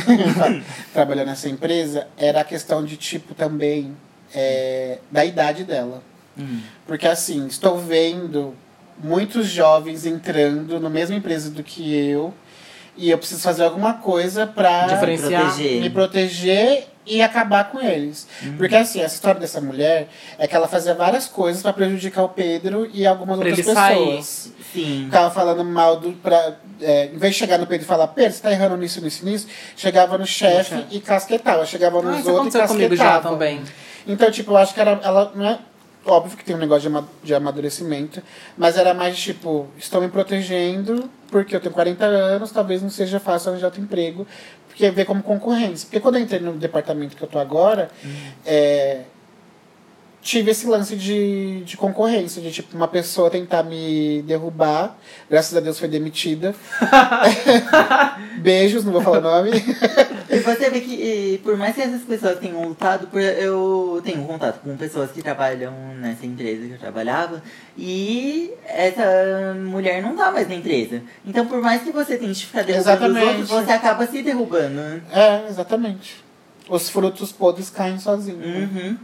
Speaker 1: trabalhou nessa empresa era a questão de tipo também é, da idade dela.
Speaker 3: Hum.
Speaker 1: Porque assim, estou vendo muitos jovens entrando na mesma empresa do que eu e eu preciso fazer alguma coisa pra
Speaker 2: Diferenciar.
Speaker 3: Proteger.
Speaker 1: me proteger e acabar com eles.
Speaker 2: Uhum.
Speaker 1: Porque assim, essa história dessa mulher é que ela fazia várias coisas pra prejudicar o Pedro e algumas
Speaker 2: Pra
Speaker 1: outras
Speaker 2: ele sair.
Speaker 1: pessoas
Speaker 3: Sim.
Speaker 1: ficava falando mal do. Pra, é, em vez de chegar no Pedro e falar, Pedro, você tá errando nisso, nisso, nisso, chegava no chefe e casquetava. Chegava
Speaker 2: Ah,
Speaker 1: nos
Speaker 2: isso
Speaker 1: outros e
Speaker 2: aconteceu comigo já
Speaker 1: casquetava.
Speaker 2: também.
Speaker 1: Então, tipo, eu acho que era, ela não é. Óbvio que tem um negócio de, ama- de amadurecimento, mas era mais tipo, estou me protegendo porque eu tenho 40 anos, talvez não seja fácil arranjar outro emprego, porque vê como concorrência. Porque quando eu entrei no departamento que eu tô agora, é, tive esse lance de, de concorrência, de tipo, uma pessoa tentar me derrubar, graças a Deus foi demitida. Beijos, não vou falar o nome.
Speaker 3: E você vê que, por mais que essas pessoas tenham lutado, eu tenho contato com pessoas que trabalham nessa empresa que eu trabalhava, e essa mulher não tá mais na empresa. Então, por mais que você tente ficar derrubando
Speaker 1: Exatamente.
Speaker 3: os outros, você acaba se derrubando.
Speaker 1: É, exatamente. Os frutos podres caem sozinhos.
Speaker 3: Uhum.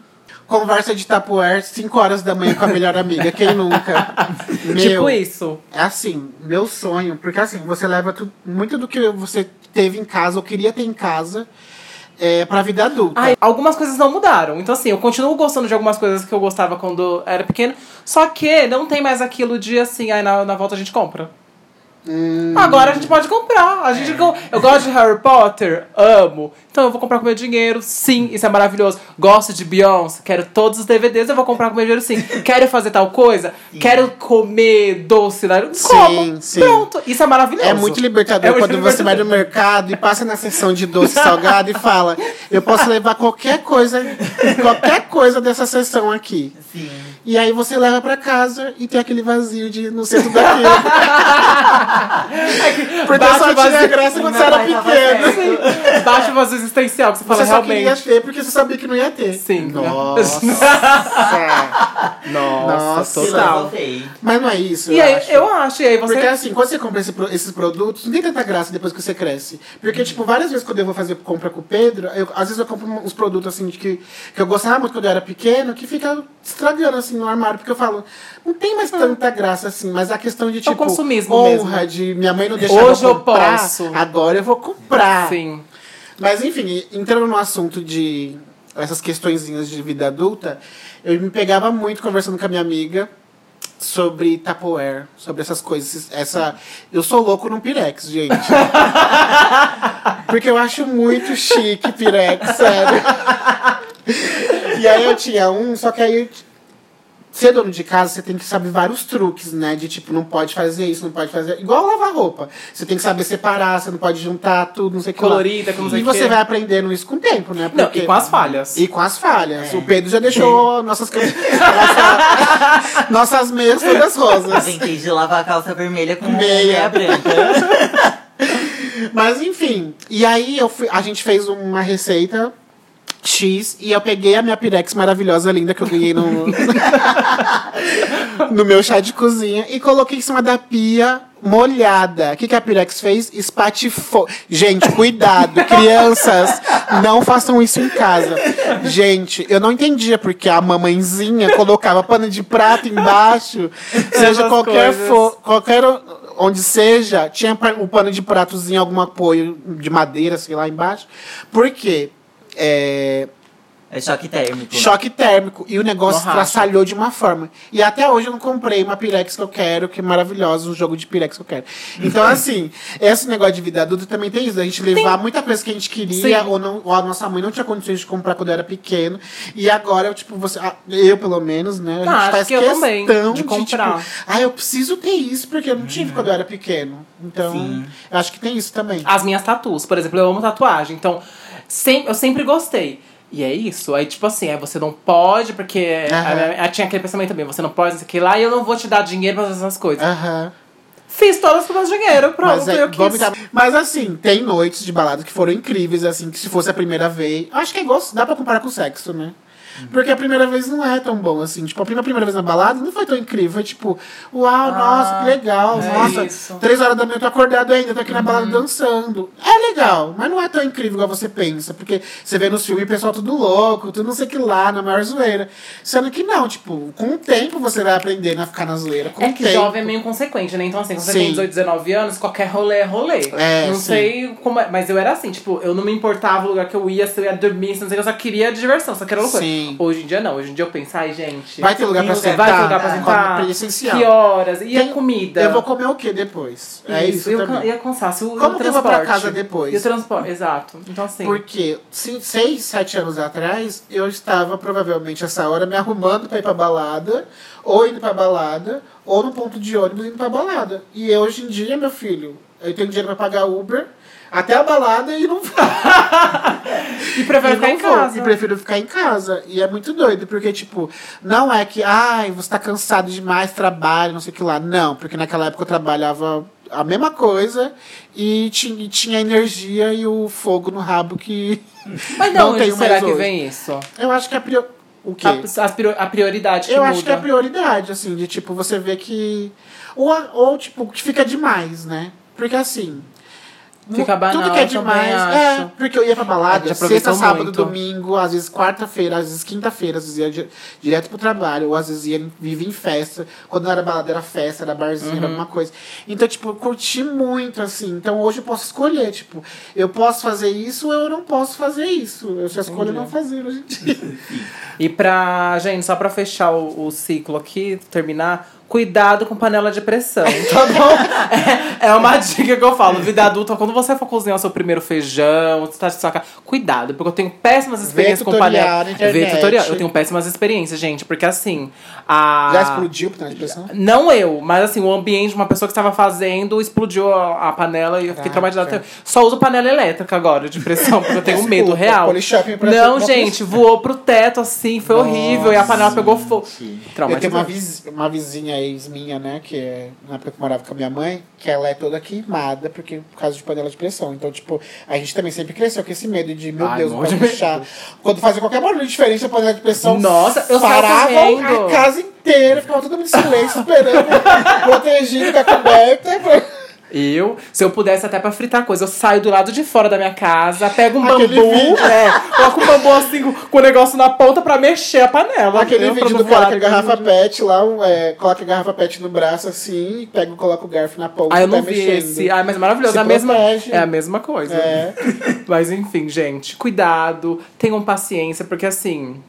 Speaker 1: Conversa de tapuer, 5 horas da manhã com a melhor amiga, quem nunca? Meu,
Speaker 2: Tipo isso.
Speaker 1: É assim, meu sonho, porque assim, você leva tu- muito do que você teve em casa, ou queria ter em casa, é, pra vida adulta.
Speaker 2: Ai, algumas coisas não mudaram. Então, assim, eu continuo gostando de algumas coisas que eu gostava quando era pequeno. Só que não tem mais aquilo de assim, aí na, na volta a gente compra.
Speaker 1: Hum.
Speaker 2: Agora a gente pode comprar. A gente, go- Eu gosto de Harry Potter, amo. Então eu vou comprar com meu dinheiro, sim, isso é maravilhoso. Gosto de Beyoncé, quero todos os DVDs, eu vou comprar com meu dinheiro, sim. Quero fazer tal coisa, quero comer doce, né? como.
Speaker 1: sim.
Speaker 2: Pronto, isso é maravilhoso.
Speaker 1: É muito libertador
Speaker 2: É muito
Speaker 1: quando você vai no
Speaker 2: libertador.
Speaker 1: mercado e passa na seção de doce salgado e fala: Eu posso levar qualquer coisa, qualquer coisa dessa seção aqui.
Speaker 3: Sim.
Speaker 1: E aí você leva pra casa e tem aquele vazio de não sei tudo aquilo. Porque
Speaker 2: Bate
Speaker 1: só tinha graça quando você era pequeno.
Speaker 2: Baixa vazio existencial, que você fala
Speaker 1: Você só queria
Speaker 2: realmente.
Speaker 1: ter porque você sabia que não ia ter.
Speaker 2: Sim.
Speaker 1: Nossa.
Speaker 2: Nossa,
Speaker 1: Nossa.
Speaker 2: total.
Speaker 1: Mas não é isso.
Speaker 2: E
Speaker 1: eu
Speaker 2: aí,
Speaker 1: acho.
Speaker 2: eu acho, e aí você.
Speaker 1: Porque assim, quando você compra esse esses produtos, não tem tanta graça depois que você cresce. Porque, tipo, várias vezes quando eu vou fazer compra com o Pedro, eu- às vezes eu compro uns produtos assim de que, que eu gostava muito quando eu era pequeno, que fica estragando assim no armário, porque eu falo, não tem mais tanta graça assim, mas a questão de tipo
Speaker 2: consumismo
Speaker 1: honra,
Speaker 2: mesmo.
Speaker 1: de minha mãe não deixava
Speaker 2: Hoje eu
Speaker 1: comprar,
Speaker 2: posso.
Speaker 1: agora eu vou comprar.
Speaker 2: Sim.
Speaker 1: Mas enfim, entrando no assunto de essas questõezinhas de vida adulta, eu me pegava muito conversando com a minha amiga sobre Tupperware, sobre essas coisas. Essa, eu sou louco no Pirex, gente. Porque eu acho muito chique Pirex, sério. E aí eu tinha um, só que aí ser dono de casa, você tem que saber vários truques, né? De tipo, não pode fazer isso, não pode fazer. Igual lavar roupa. Você tem que saber separar, você não pode juntar tudo, não sei o que.
Speaker 2: Colorida, com não sei
Speaker 1: E você vai aprendendo isso com o tempo, né?
Speaker 2: Não,
Speaker 1: Porque-
Speaker 2: e com as falhas.
Speaker 1: E com as falhas. O Pedro já deixou nossas, nossa- nossas meias todas rosas.
Speaker 3: tentei de lavar a calça vermelha com
Speaker 1: Meia.
Speaker 3: meia branca.
Speaker 1: Mas enfim, e aí eu fui- a gente fez uma receita X e eu peguei a minha Pirex maravilhosa, linda, que eu ganhei no, no meu chá de cozinha e coloquei em cima da pia molhada. O que, que a Pirex fez? Espatifou. Gente, cuidado, crianças, não façam isso em casa. Gente, eu não entendia porque a mamãezinha colocava pano de prato embaixo, seja qualquer for, qualquer onde seja, tinha o pano de pratozinho, algum apoio de madeira, sei lá, embaixo. Por quê? É,
Speaker 3: É choque térmico.
Speaker 1: choque térmico. E o negócio traçalhou de uma forma. E até hoje eu não comprei uma Pirex que eu quero, que é maravilhosa, um jogo de Pirex que eu quero. Então, assim, esse negócio de vida adulta também tem isso. A gente levar muita coisa que a gente queria,
Speaker 2: Sim.
Speaker 1: ou, não, ou a nossa mãe não tinha condições de comprar quando eu era pequeno. E agora, eu, tipo, você. Eu, pelo menos, né? A gente
Speaker 2: Ah, acho
Speaker 1: faz
Speaker 2: que eu
Speaker 1: questão
Speaker 2: também,
Speaker 1: de,
Speaker 2: de comprar.
Speaker 1: Tipo, ah, eu preciso ter isso, porque eu não tive quando eu era pequeno. Então,
Speaker 3: Sim.
Speaker 1: eu acho que tem isso também.
Speaker 2: As minhas tatuas, por exemplo, eu amo tatuagem. Então, sem, eu sempre gostei. E é isso. Aí, tipo assim, aí você não pode, porque
Speaker 1: Aham.
Speaker 2: a minha- a- tinha aquele pensamento também, você não pode, não sei o que lá, e eu não vou te dar dinheiro pra fazer essas coisas.
Speaker 1: Aham.
Speaker 2: Fiz todas com meu dinheiro, pronto,
Speaker 1: Mas, é,
Speaker 2: eu quis.
Speaker 1: dar- mas assim, tem noites de balada que foram incríveis, assim, que se fosse a primeira vez. Acho que é igual, dá pra comparar com o sexo, né? Porque a primeira vez não é tão bom, assim. Tipo, a primeira, primeira vez na balada não foi tão incrível. Foi tipo, uau, nossa, que legal.
Speaker 2: é
Speaker 1: nossa,
Speaker 2: isso.
Speaker 1: três horas da manhã eu tô acordado ainda, tô aqui na balada dançando. É legal, mas não é tão incrível igual você pensa. Porque você vê nos filmes o pessoal tudo louco, tudo não sei o que lá, na maior zoeira. Sendo que não, tipo, com o tempo você vai aprendendo a ficar na zoeira. Com
Speaker 2: É
Speaker 1: o
Speaker 2: que
Speaker 1: tempo.
Speaker 2: jovem é meio consequente, né? Então, assim, quando você tem 18, 19 anos, qualquer rolê é rolê.
Speaker 1: É,
Speaker 2: não
Speaker 1: sim.
Speaker 2: sei como é, mas eu era assim, tipo, eu não me importava o lugar que eu ia, se eu ia dormir, se não sei o que, eu só queria diversão, só queria loucura.
Speaker 1: Sim.
Speaker 2: Hoje em dia não, hoje em dia eu penso, ai, gente.
Speaker 1: Vai ter lugar pra sentar?
Speaker 2: Vai ter lugar pra
Speaker 1: É,
Speaker 2: sentar?
Speaker 1: come- essencial.
Speaker 2: Que horas? E a
Speaker 1: Tem-
Speaker 2: comida?
Speaker 1: Eu vou comer o que depois? É isso,
Speaker 2: e
Speaker 1: também.
Speaker 2: E a cansaço,
Speaker 1: Como
Speaker 2: o
Speaker 1: que eu vou
Speaker 2: transporte.
Speaker 1: pra casa depois?
Speaker 2: E o transporte, exato. Então assim.
Speaker 1: Porque seis, sete anos atrás, eu estava provavelmente essa hora me arrumando pra ir pra balada, ou indo pra balada, ou no ponto de ônibus indo pra balada. E hoje em dia, meu filho, eu tenho dinheiro pra pagar Uber até a balada e não
Speaker 2: E prefere
Speaker 1: e
Speaker 2: ficar em
Speaker 1: vou,
Speaker 2: casa.
Speaker 1: E prefiro ficar em casa. E é muito doido, porque, tipo, não é que, ai, você tá cansado demais, trabalho, não sei o que lá. Não, porque naquela época eu trabalhava a mesma coisa e tinha, tinha a energia e o fogo no rabo que
Speaker 2: Mas
Speaker 1: não
Speaker 2: não,
Speaker 1: tenho
Speaker 2: será
Speaker 1: mais
Speaker 2: que
Speaker 1: hoje.
Speaker 2: vem isso?
Speaker 1: Eu acho que a prior... O quê?
Speaker 2: A, a prioridade que
Speaker 1: eu
Speaker 2: muda.
Speaker 1: acho que é a prioridade, assim, de tipo, você vê que. Ou, ou tipo, que fica demais, né? Porque assim.
Speaker 2: Fica banal,
Speaker 1: Tudo que é demais. É,
Speaker 2: acho.
Speaker 1: porque eu ia pra balada, sexta, sábado,
Speaker 2: muito.
Speaker 1: domingo, às vezes quarta-feira, às vezes quinta-feira, às vezes ia di- direto pro trabalho, ou às vezes ia viver em festa. Quando não era balada, era festa, era barzinho,
Speaker 2: Uhum.
Speaker 1: era alguma coisa. Então, tipo, eu curti muito, assim. Então hoje eu posso escolher, tipo, eu posso fazer isso ou eu não posso fazer isso. Eu só escolho não fazer hoje em dia.
Speaker 2: E pra, gente, só pra fechar o, o ciclo aqui, terminar, cuidado com panela de pressão, tá bom? é, é uma dica que eu falo. Vida adulta, quando você for cozinhar o seu primeiro feijão, você tá de saca, cuidado, porque eu tenho péssimas experiências com panela. Vê tutorial. Eu tenho péssimas experiências, gente, porque assim. A...
Speaker 1: Já explodiu por de pressão?
Speaker 2: Não eu, mas assim, o ambiente, uma pessoa que estava fazendo, explodiu a, a panela e eu fiquei traumatizada. Só uso panela elétrica agora, de pressão, porque eu tenho
Speaker 1: Desculpa,
Speaker 2: medo real. Não, gente, voou pro teto assim, foi horrível. E a panela pegou fogo.
Speaker 1: Eu tenho uma, viz, uma vizinha ex minha, né, que é, na época que eu morava com a minha mãe, que ela é toda queimada porque, por causa de panela de pressão. Então, tipo, a gente também sempre cresceu com esse medo de, meu
Speaker 2: Ai,
Speaker 1: Deus,
Speaker 2: morro
Speaker 1: vai
Speaker 2: de
Speaker 1: puxar. Quando fazia qualquer barulho diferente, a panela de pressão
Speaker 2: Nossa, eu
Speaker 1: parava a casa inteira, ficava todo mundo em silêncio, esperando, protegido com a coberta.
Speaker 2: Eu, se eu pudesse até pra fritar coisa, eu saio do lado de fora da minha casa, pego um
Speaker 1: Aquele
Speaker 2: bambu,
Speaker 1: vídeo.
Speaker 2: é, coloco um bambu assim com, o negócio na ponta pra mexer a panela.
Speaker 1: Aquele
Speaker 2: entendeu?
Speaker 1: Vídeo do cara com a garrafa pet lá, um, é, coloca a garrafa pet no braço assim, e pega e coloca o garfo na ponta
Speaker 2: Ah, eu não
Speaker 1: vai
Speaker 2: vi
Speaker 1: mexendo.
Speaker 2: esse. Ai, mas maravilhoso.
Speaker 1: Se
Speaker 2: É a, mesma, é a mesma coisa.
Speaker 1: É.
Speaker 2: Mas enfim, gente, cuidado, tenham paciência, porque assim,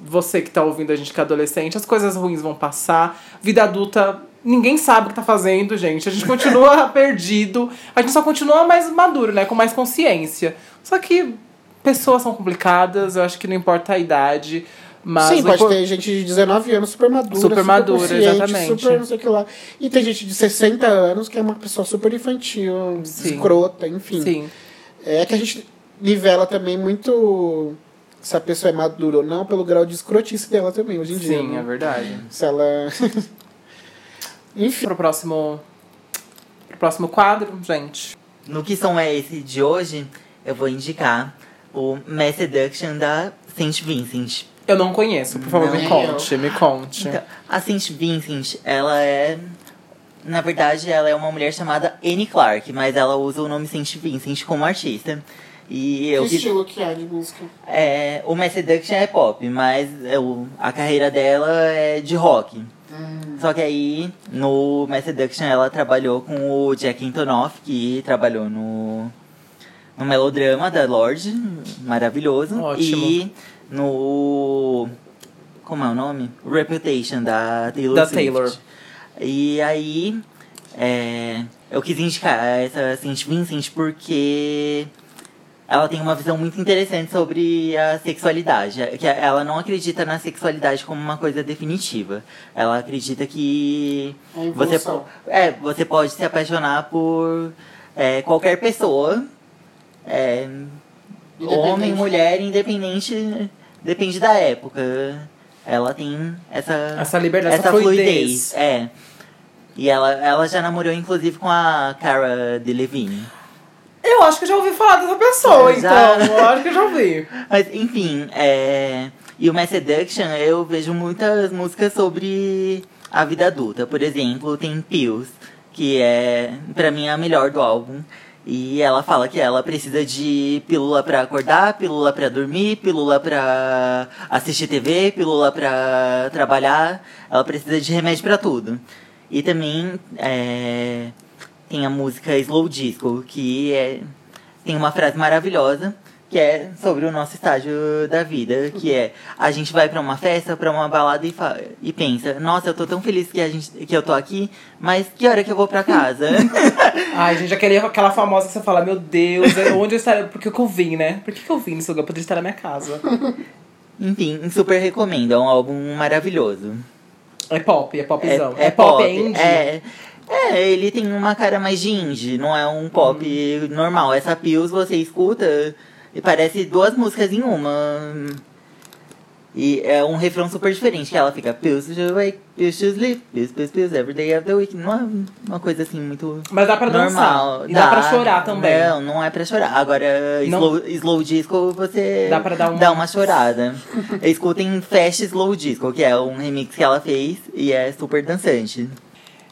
Speaker 2: você que tá ouvindo a gente que é adolescente, as coisas ruins vão passar. Vida adulta, ninguém sabe o que tá fazendo, gente. A gente continua perdido, a gente só continua mais maduro, né? Com mais consciência. Só que pessoas são complicadas, eu acho que não importa a idade. Mas
Speaker 1: Sim, pode
Speaker 2: impor-
Speaker 1: ter gente de 19 anos super madura,
Speaker 2: Super madura,
Speaker 1: consciente,
Speaker 2: exatamente.
Speaker 1: Super não sei o que lá. E tem gente de 60 anos que é uma pessoa super infantil,
Speaker 2: Sim.
Speaker 1: escrota, enfim.
Speaker 2: Sim.
Speaker 1: É que a gente nivela também muito se a pessoa é madura ou não pelo grau de escrotice dela também, hoje em dia.
Speaker 2: Sim,
Speaker 1: né?
Speaker 2: é verdade.
Speaker 1: Se ela. enfim.
Speaker 2: Pro próximo. Pro próximo quadro, gente.
Speaker 3: No que som é esse de hoje, eu vou indicar o Mass Seduction da Saint Vincent.
Speaker 2: Eu não conheço, por favor,
Speaker 3: Não,
Speaker 2: me conte, me conte.
Speaker 3: Então, a Saint Vincent, ela é. Na verdade, ela é uma mulher chamada Annie Clark, mas ela usa o nome Saint Vincent como artista. E eu
Speaker 1: Que estilo que há de música?
Speaker 3: É, o Mass Seduction é pop, mas é o- a carreira dela é de rock. Só que aí, no Mass Seduction, ela trabalhou com o Jack Antonoff, que trabalhou no, no melodrama da Lorde, maravilhoso.
Speaker 2: Ótimo.
Speaker 3: E no... Como é o nome? Reputation, da Taylor
Speaker 2: Da
Speaker 3: Swift.
Speaker 2: Taylor.
Speaker 3: E aí, é, eu quis indicar essa Saint Vincent porque ela tem uma visão muito interessante sobre a sexualidade. Que ela não acredita na sexualidade como uma coisa definitiva. Ela acredita que
Speaker 1: A
Speaker 3: você, é, você pode se apaixonar por é, qualquer pessoa. É, homem, mulher, independente, depende da época. Ela tem essa,
Speaker 2: Essa liberdade,
Speaker 3: essa
Speaker 2: essa
Speaker 3: fluidez.
Speaker 2: fluidez.
Speaker 3: É. E ela, ela já namorou, inclusive, com a Cara Delevingne.
Speaker 2: Eu acho que eu já ouvi falar dessa pessoa,
Speaker 3: É,
Speaker 2: então. Eu acho que eu já ouvi.
Speaker 3: Mas, enfim, é... E o Mass Seduction, eu vejo muitas músicas sobre a vida adulta. Por exemplo, tem Pills, que é, pra mim, a melhor do álbum. E ela fala que ela precisa de pílula pra acordar, pílula pra dormir, pílula pra assistir TV, pílula pra trabalhar. Ela precisa de remédio pra tudo. E também é, tem a música Slow Disco, que é, tem uma frase maravilhosa que é sobre o nosso estágio da vida, que é a gente vai pra uma festa, pra uma balada e, fa- e pensa, nossa, eu tô tão feliz que a gente que eu tô aqui, mas que hora que eu vou pra casa?
Speaker 2: Ai, gente, aquele, aquela famosa que você fala, meu Deus, é- onde eu estaria? Por que, eu vim, né? Por que, eu vim nesse lugar? Eu poderia estar na minha casa.
Speaker 3: Enfim, super recomendo, é um álbum maravilhoso.
Speaker 2: É pop, é popzão.
Speaker 3: É, é
Speaker 2: pop,
Speaker 3: pop,
Speaker 2: é indie.
Speaker 3: É, é, ele tem uma cara mais de indie, não é um pop normal. Essa Pills você escuta e parece duas músicas em uma. E é um refrão super diferente, que ela fica Pills to wake, pills to sleep, pills, pills, pills, every day of the week. Não é uma coisa assim muito
Speaker 2: Mas dá pra
Speaker 3: normal.
Speaker 2: dançar. E dá, pra chorar também.
Speaker 3: Não, não é pra chorar. Agora,
Speaker 2: Não.
Speaker 3: slow, slow disco, você
Speaker 2: Dá pra dar uma-
Speaker 3: dá uma chorada. Escutem Fast Slow Disco, que é um remix que ela fez e é super dançante.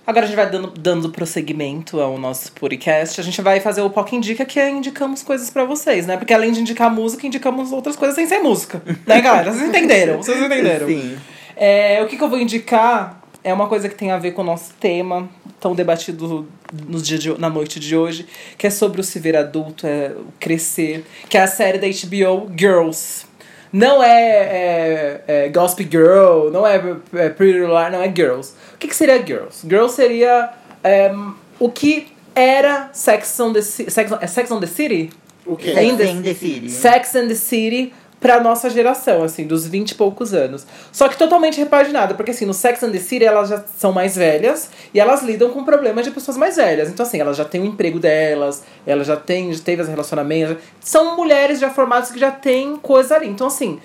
Speaker 2: Agora a gente vai dando, dando prosseguimento ao nosso podcast. A gente vai fazer o POC Indica, que é indicamos coisas pra vocês, né? Porque além de indicar música, indicamos outras coisas sem ser música. né, galera? Vocês entenderam? Vocês entenderam?
Speaker 3: Sim.
Speaker 2: É, o que, que eu vou indicar é uma coisa que tem a ver com o nosso tema, tão debatido nos dias de, na noite de hoje, que é sobre o se ver adulto, é, o crescer, que é a série da HBO Girls. Não é, é, é Gossip Girl, não é, é Pretty Little Liars, não é Girls. O que, que seria Girls? Girls seria é, o que era Sex on the, Ci- Sex on, é Sex on the City?
Speaker 1: O quê?
Speaker 2: Sex
Speaker 3: Sex and the City.
Speaker 2: Sex and the City pra nossa geração, assim, dos 20 e poucos anos. Só que totalmente repaginada, porque assim, no Sex and the City elas já são mais velhas e elas lidam com problemas de pessoas mais velhas. Então, assim, elas já têm o emprego delas, elas já têm, já teve os relacionamentos. São mulheres já formadas que já têm coisa ali. Então, assim.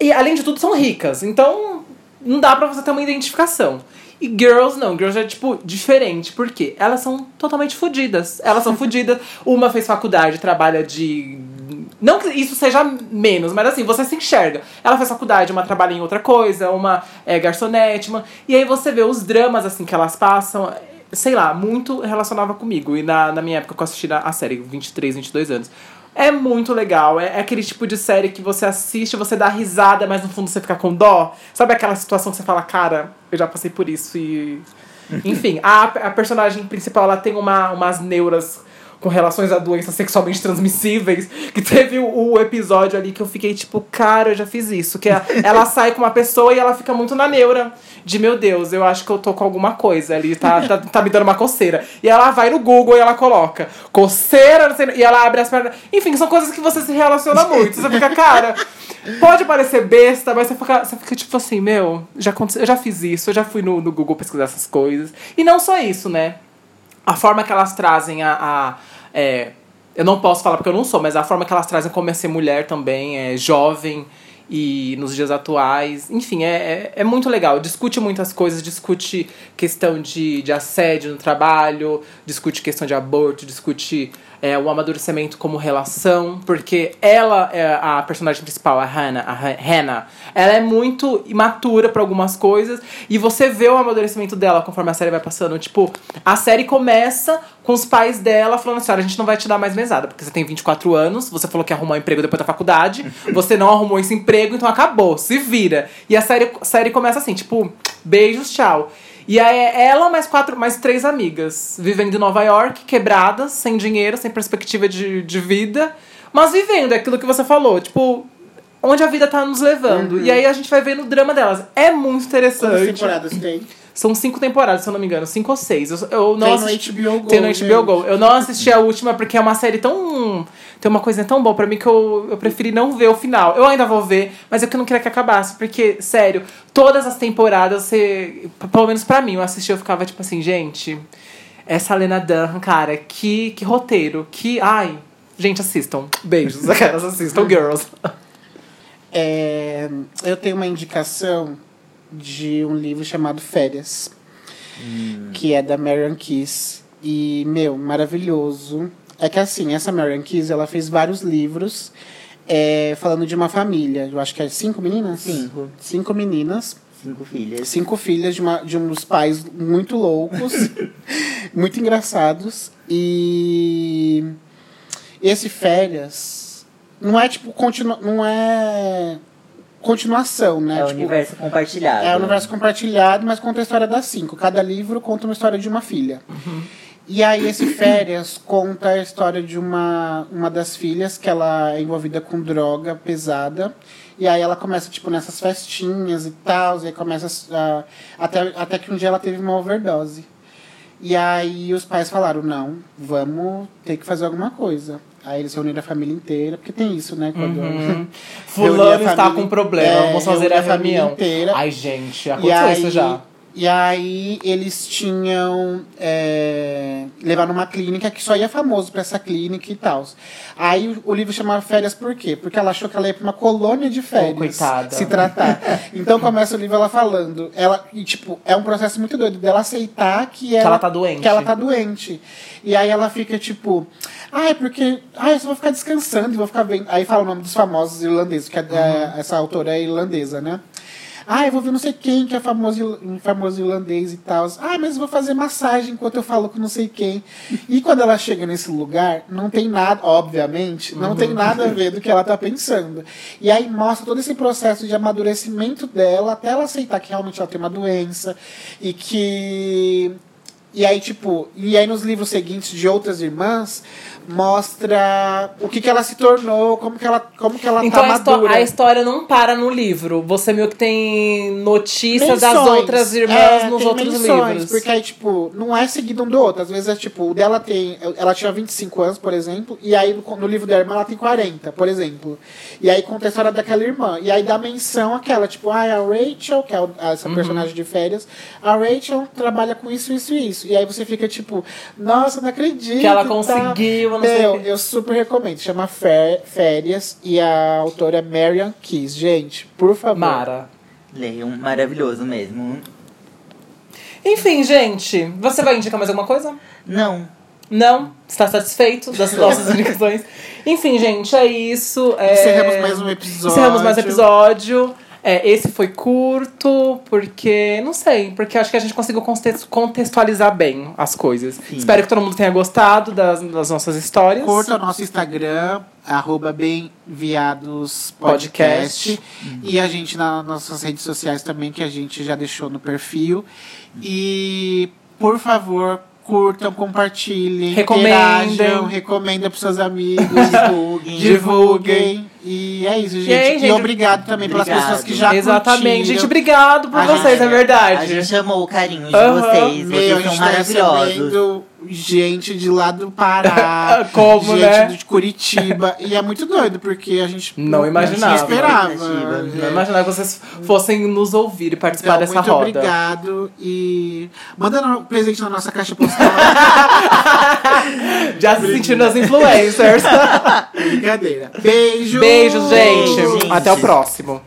Speaker 2: E além de tudo, são ricas. Então, não dá pra você ter uma identificação. E girls não, girls é tipo diferente, por quê? Elas são totalmente fodidas. Elas são fodidas. Uma fez faculdade, trabalha de. Não que isso seja menos, mas assim, você se enxerga. Ela fez faculdade, uma trabalha em outra coisa, uma é garçonete, uma. E aí você vê os dramas assim que elas passam. sei lá, muito relacionava comigo. E na, na minha época que eu assisti a série, 23, 22 anos. É muito legal. É, é aquele tipo de série que você assiste, você dá risada, mas no fundo você fica com dó. Sabe aquela situação que você fala, cara, eu já passei por isso e. Enfim, a, a personagem principal ela tem uma, umas neuras com relações a doenças sexualmente transmissíveis, que teve o, o, episódio ali que eu fiquei tipo, cara, eu já fiz isso. Que é, ela sai com uma pessoa e ela fica muito na neura. De meu Deus, eu acho que eu tô com alguma coisa ali, tá, tá, tá me dando uma coceira. E ela vai no Google e ela coloca coceira, não sei, e ela abre as pernas. Enfim, são coisas que você se relaciona muito. Você fica, cara, pode parecer besta, mas você fica, você fica tipo assim, meu, já aconteceu, eu já fiz isso, eu já fui no, no Google pesquisar essas coisas. E não só isso, né? A forma que elas trazem a, a é, eu não posso falar porque eu não sou, mas a forma que elas trazem como é ser mulher também, é jovem e nos dias atuais. Enfim, é, é, é, muito legal. Discute muitas coisas, discute questão de, de assédio no trabalho, discute questão de aborto, discute é, o amadurecimento como relação, porque ela, é a personagem principal, a Hannah, a Hannah, ela é muito imatura para algumas coisas e você vê o amadurecimento dela conforme a série vai passando. Tipo, a série começa com os pais dela falando assim: olha, a gente não vai te dar mais mesada, porque você tem 24 anos, você falou que ia arrumar um emprego depois da faculdade, você não arrumou esse emprego, então acabou, se vira. E a série, a série começa assim, tipo, beijos, tchau. E aí é ela mais quatro, mais três amigas, vivendo em Nova York, quebradas, sem dinheiro, sem perspectiva de, de vida, mas vivendo é aquilo que você falou, tipo, onde a vida tá nos levando. Uhum. E aí a gente vai vendo o drama delas. É muito interessante. Quantas
Speaker 1: temporadas tem?
Speaker 2: São cinco temporadas, se eu não me engano. Cinco ou seis. Eu, eu não
Speaker 1: tem assisti... no HBO Go.
Speaker 2: Tem no HBO Go. Eu não assisti a última porque é uma série tão. Tem uma coisa tão boa pra mim que eu, eu preferi não ver o final. Eu ainda vou ver, mas é que eu não queria que acabasse. Porque, sério, todas as temporadas, você. Pelo menos pra mim, eu assisti eu ficava tipo assim, gente. Essa Lena Dunham, cara, que, que roteiro. Que. Ai. Gente, assistam. Beijos. Aquelas assistam, girls.
Speaker 1: É, eu tenho uma indicação de um livro chamado Férias, hum. que é da Marian Keys. E, meu, maravilhoso. É que assim, essa Marian Keys, ela fez vários livros é, falando de uma família. Eu acho que é cinco meninas?
Speaker 3: Cinco.
Speaker 1: Cinco meninas.
Speaker 3: Cinco filhas.
Speaker 1: Cinco filhas de, uma, de uns pais muito loucos, muito engraçados. E esse Férias não é tipo, continua, não é continuação, né?
Speaker 3: É o
Speaker 1: tipo,
Speaker 3: universo compartilhado.
Speaker 1: É o universo compartilhado, mas conta a história das cinco. Cada livro conta uma história de uma filha.
Speaker 2: Uhum.
Speaker 1: E aí esse Férias conta a história de uma, uma das filhas que ela é envolvida com droga pesada. E aí ela começa, tipo, nessas festinhas e tal, e aí começa a, até, até que um dia ela teve uma overdose. E aí os pais falaram, não, vamos ter que fazer alguma coisa. Aí eles reuniram a família inteira, porque tem isso, né? Quando
Speaker 2: uhum. Fulano está com problema, é, vamos fazer a, a reunião.
Speaker 1: Inteira.
Speaker 2: Ai, gente, aconteceu isso já.
Speaker 1: E aí eles tinham é, levar numa clínica que só ia famoso para essa clínica e tal. Aí o livro chamava Férias por quê? Porque ela achou que ela ia pra uma colônia de férias. Oh,
Speaker 2: coitada.
Speaker 1: Se tratar. então começa o livro ela falando. Ela, e, tipo, é um processo muito doido dela aceitar que ela,
Speaker 2: que ela tá doente.
Speaker 1: Que ela tá doente. E aí ela fica tipo. Ah, é porque. Ah, eu só vou ficar descansando e vou ficar vendo. Aí fala o nome dos famosos irlandeses, que é, uhum. essa autora é irlandesa, né? Ah, eu vou ver não sei quem que é famoso, famoso irlandês e tal. Ah, mas eu vou fazer massagem enquanto eu falo com não sei quem. E quando ela chega nesse lugar, não tem nada, obviamente, não uhum. tem nada a ver do que ela tá pensando. E aí mostra todo esse processo de amadurecimento dela até ela aceitar que realmente ela tem uma doença e que e aí, tipo, e aí nos livros seguintes de outras irmãs, mostra o que, que ela se tornou, como que ela, como que ela
Speaker 2: então
Speaker 1: tá
Speaker 2: a madura. a história não para no livro. Você meio que tem notícias menções. das outras irmãs é, nos outros menções, livros.
Speaker 1: Porque aí, tipo, não é seguido um do outro. Às vezes é tipo, o dela tem. Ela tinha 25 anos, por exemplo, e aí no, no livro da irmã ela tem 40, por exemplo. E aí conta a história daquela irmã. E aí dá menção àquela, tipo, ah, a Rachel, que é essa uhum. personagem de férias, a Rachel trabalha com isso, isso e isso. E aí você fica tipo, nossa, não acredito.
Speaker 2: Que ela conseguiu,
Speaker 1: não sei eu, eu super recomendo. Chama Férias e a autora é Marian Keys. Gente, por favor.
Speaker 2: Mara.
Speaker 3: Leiam, maravilhoso mesmo.
Speaker 2: Enfim, gente, você vai indicar mais alguma coisa?
Speaker 3: Não.
Speaker 2: Não? Está satisfeito das nossas indicações? Enfim, gente, é isso. É...
Speaker 1: Encerramos mais um episódio.
Speaker 2: Encerramos mais um episódio. É, esse foi curto, porque. Não sei, porque acho que a gente conseguiu conte- contextualizar bem as coisas. Espero que todo mundo tenha gostado das, das nossas histórias.
Speaker 1: Curta o nosso Instagram, arroba bemviadospodcast. E a gente nas nossas redes sociais também, que a gente já deixou no perfil. E, por favor, curtam, compartilhem,
Speaker 2: Recomendem.
Speaker 1: interajam, recomendem pros seus amigos,
Speaker 3: Divulguem.
Speaker 1: divulguem. E é isso, gente. E,
Speaker 2: aí, gente,
Speaker 1: obrigado também pelas
Speaker 3: obrigado.
Speaker 1: pessoas que já
Speaker 2: Exatamente.
Speaker 1: curtiram.
Speaker 2: Gente, obrigado por
Speaker 1: A
Speaker 2: vocês,
Speaker 1: gente-
Speaker 2: é verdade.
Speaker 3: A gente amou o carinho de
Speaker 2: Aham.
Speaker 3: vocês.
Speaker 1: Meu, a
Speaker 3: Vocês
Speaker 1: gente
Speaker 3: são
Speaker 1: tá
Speaker 3: maravilhosos.
Speaker 1: recebendo gente de lá do Pará.
Speaker 2: Como,
Speaker 1: gente
Speaker 2: né?
Speaker 1: de Curitiba. E é muito doido, porque a gente
Speaker 2: Não imaginava.
Speaker 1: Não esperava.
Speaker 3: Expectativa.
Speaker 2: Não imaginava que vocês fossem nos ouvir e participar
Speaker 1: Então,
Speaker 2: dessa
Speaker 1: muito
Speaker 2: roda.
Speaker 1: obrigado. E manda um presente na nossa caixa postal.
Speaker 2: Já se sentindo as influencers.
Speaker 1: Brincadeira. Beijo.
Speaker 2: Beijo, gente.
Speaker 3: Beijo, gente.
Speaker 2: Até o próximo.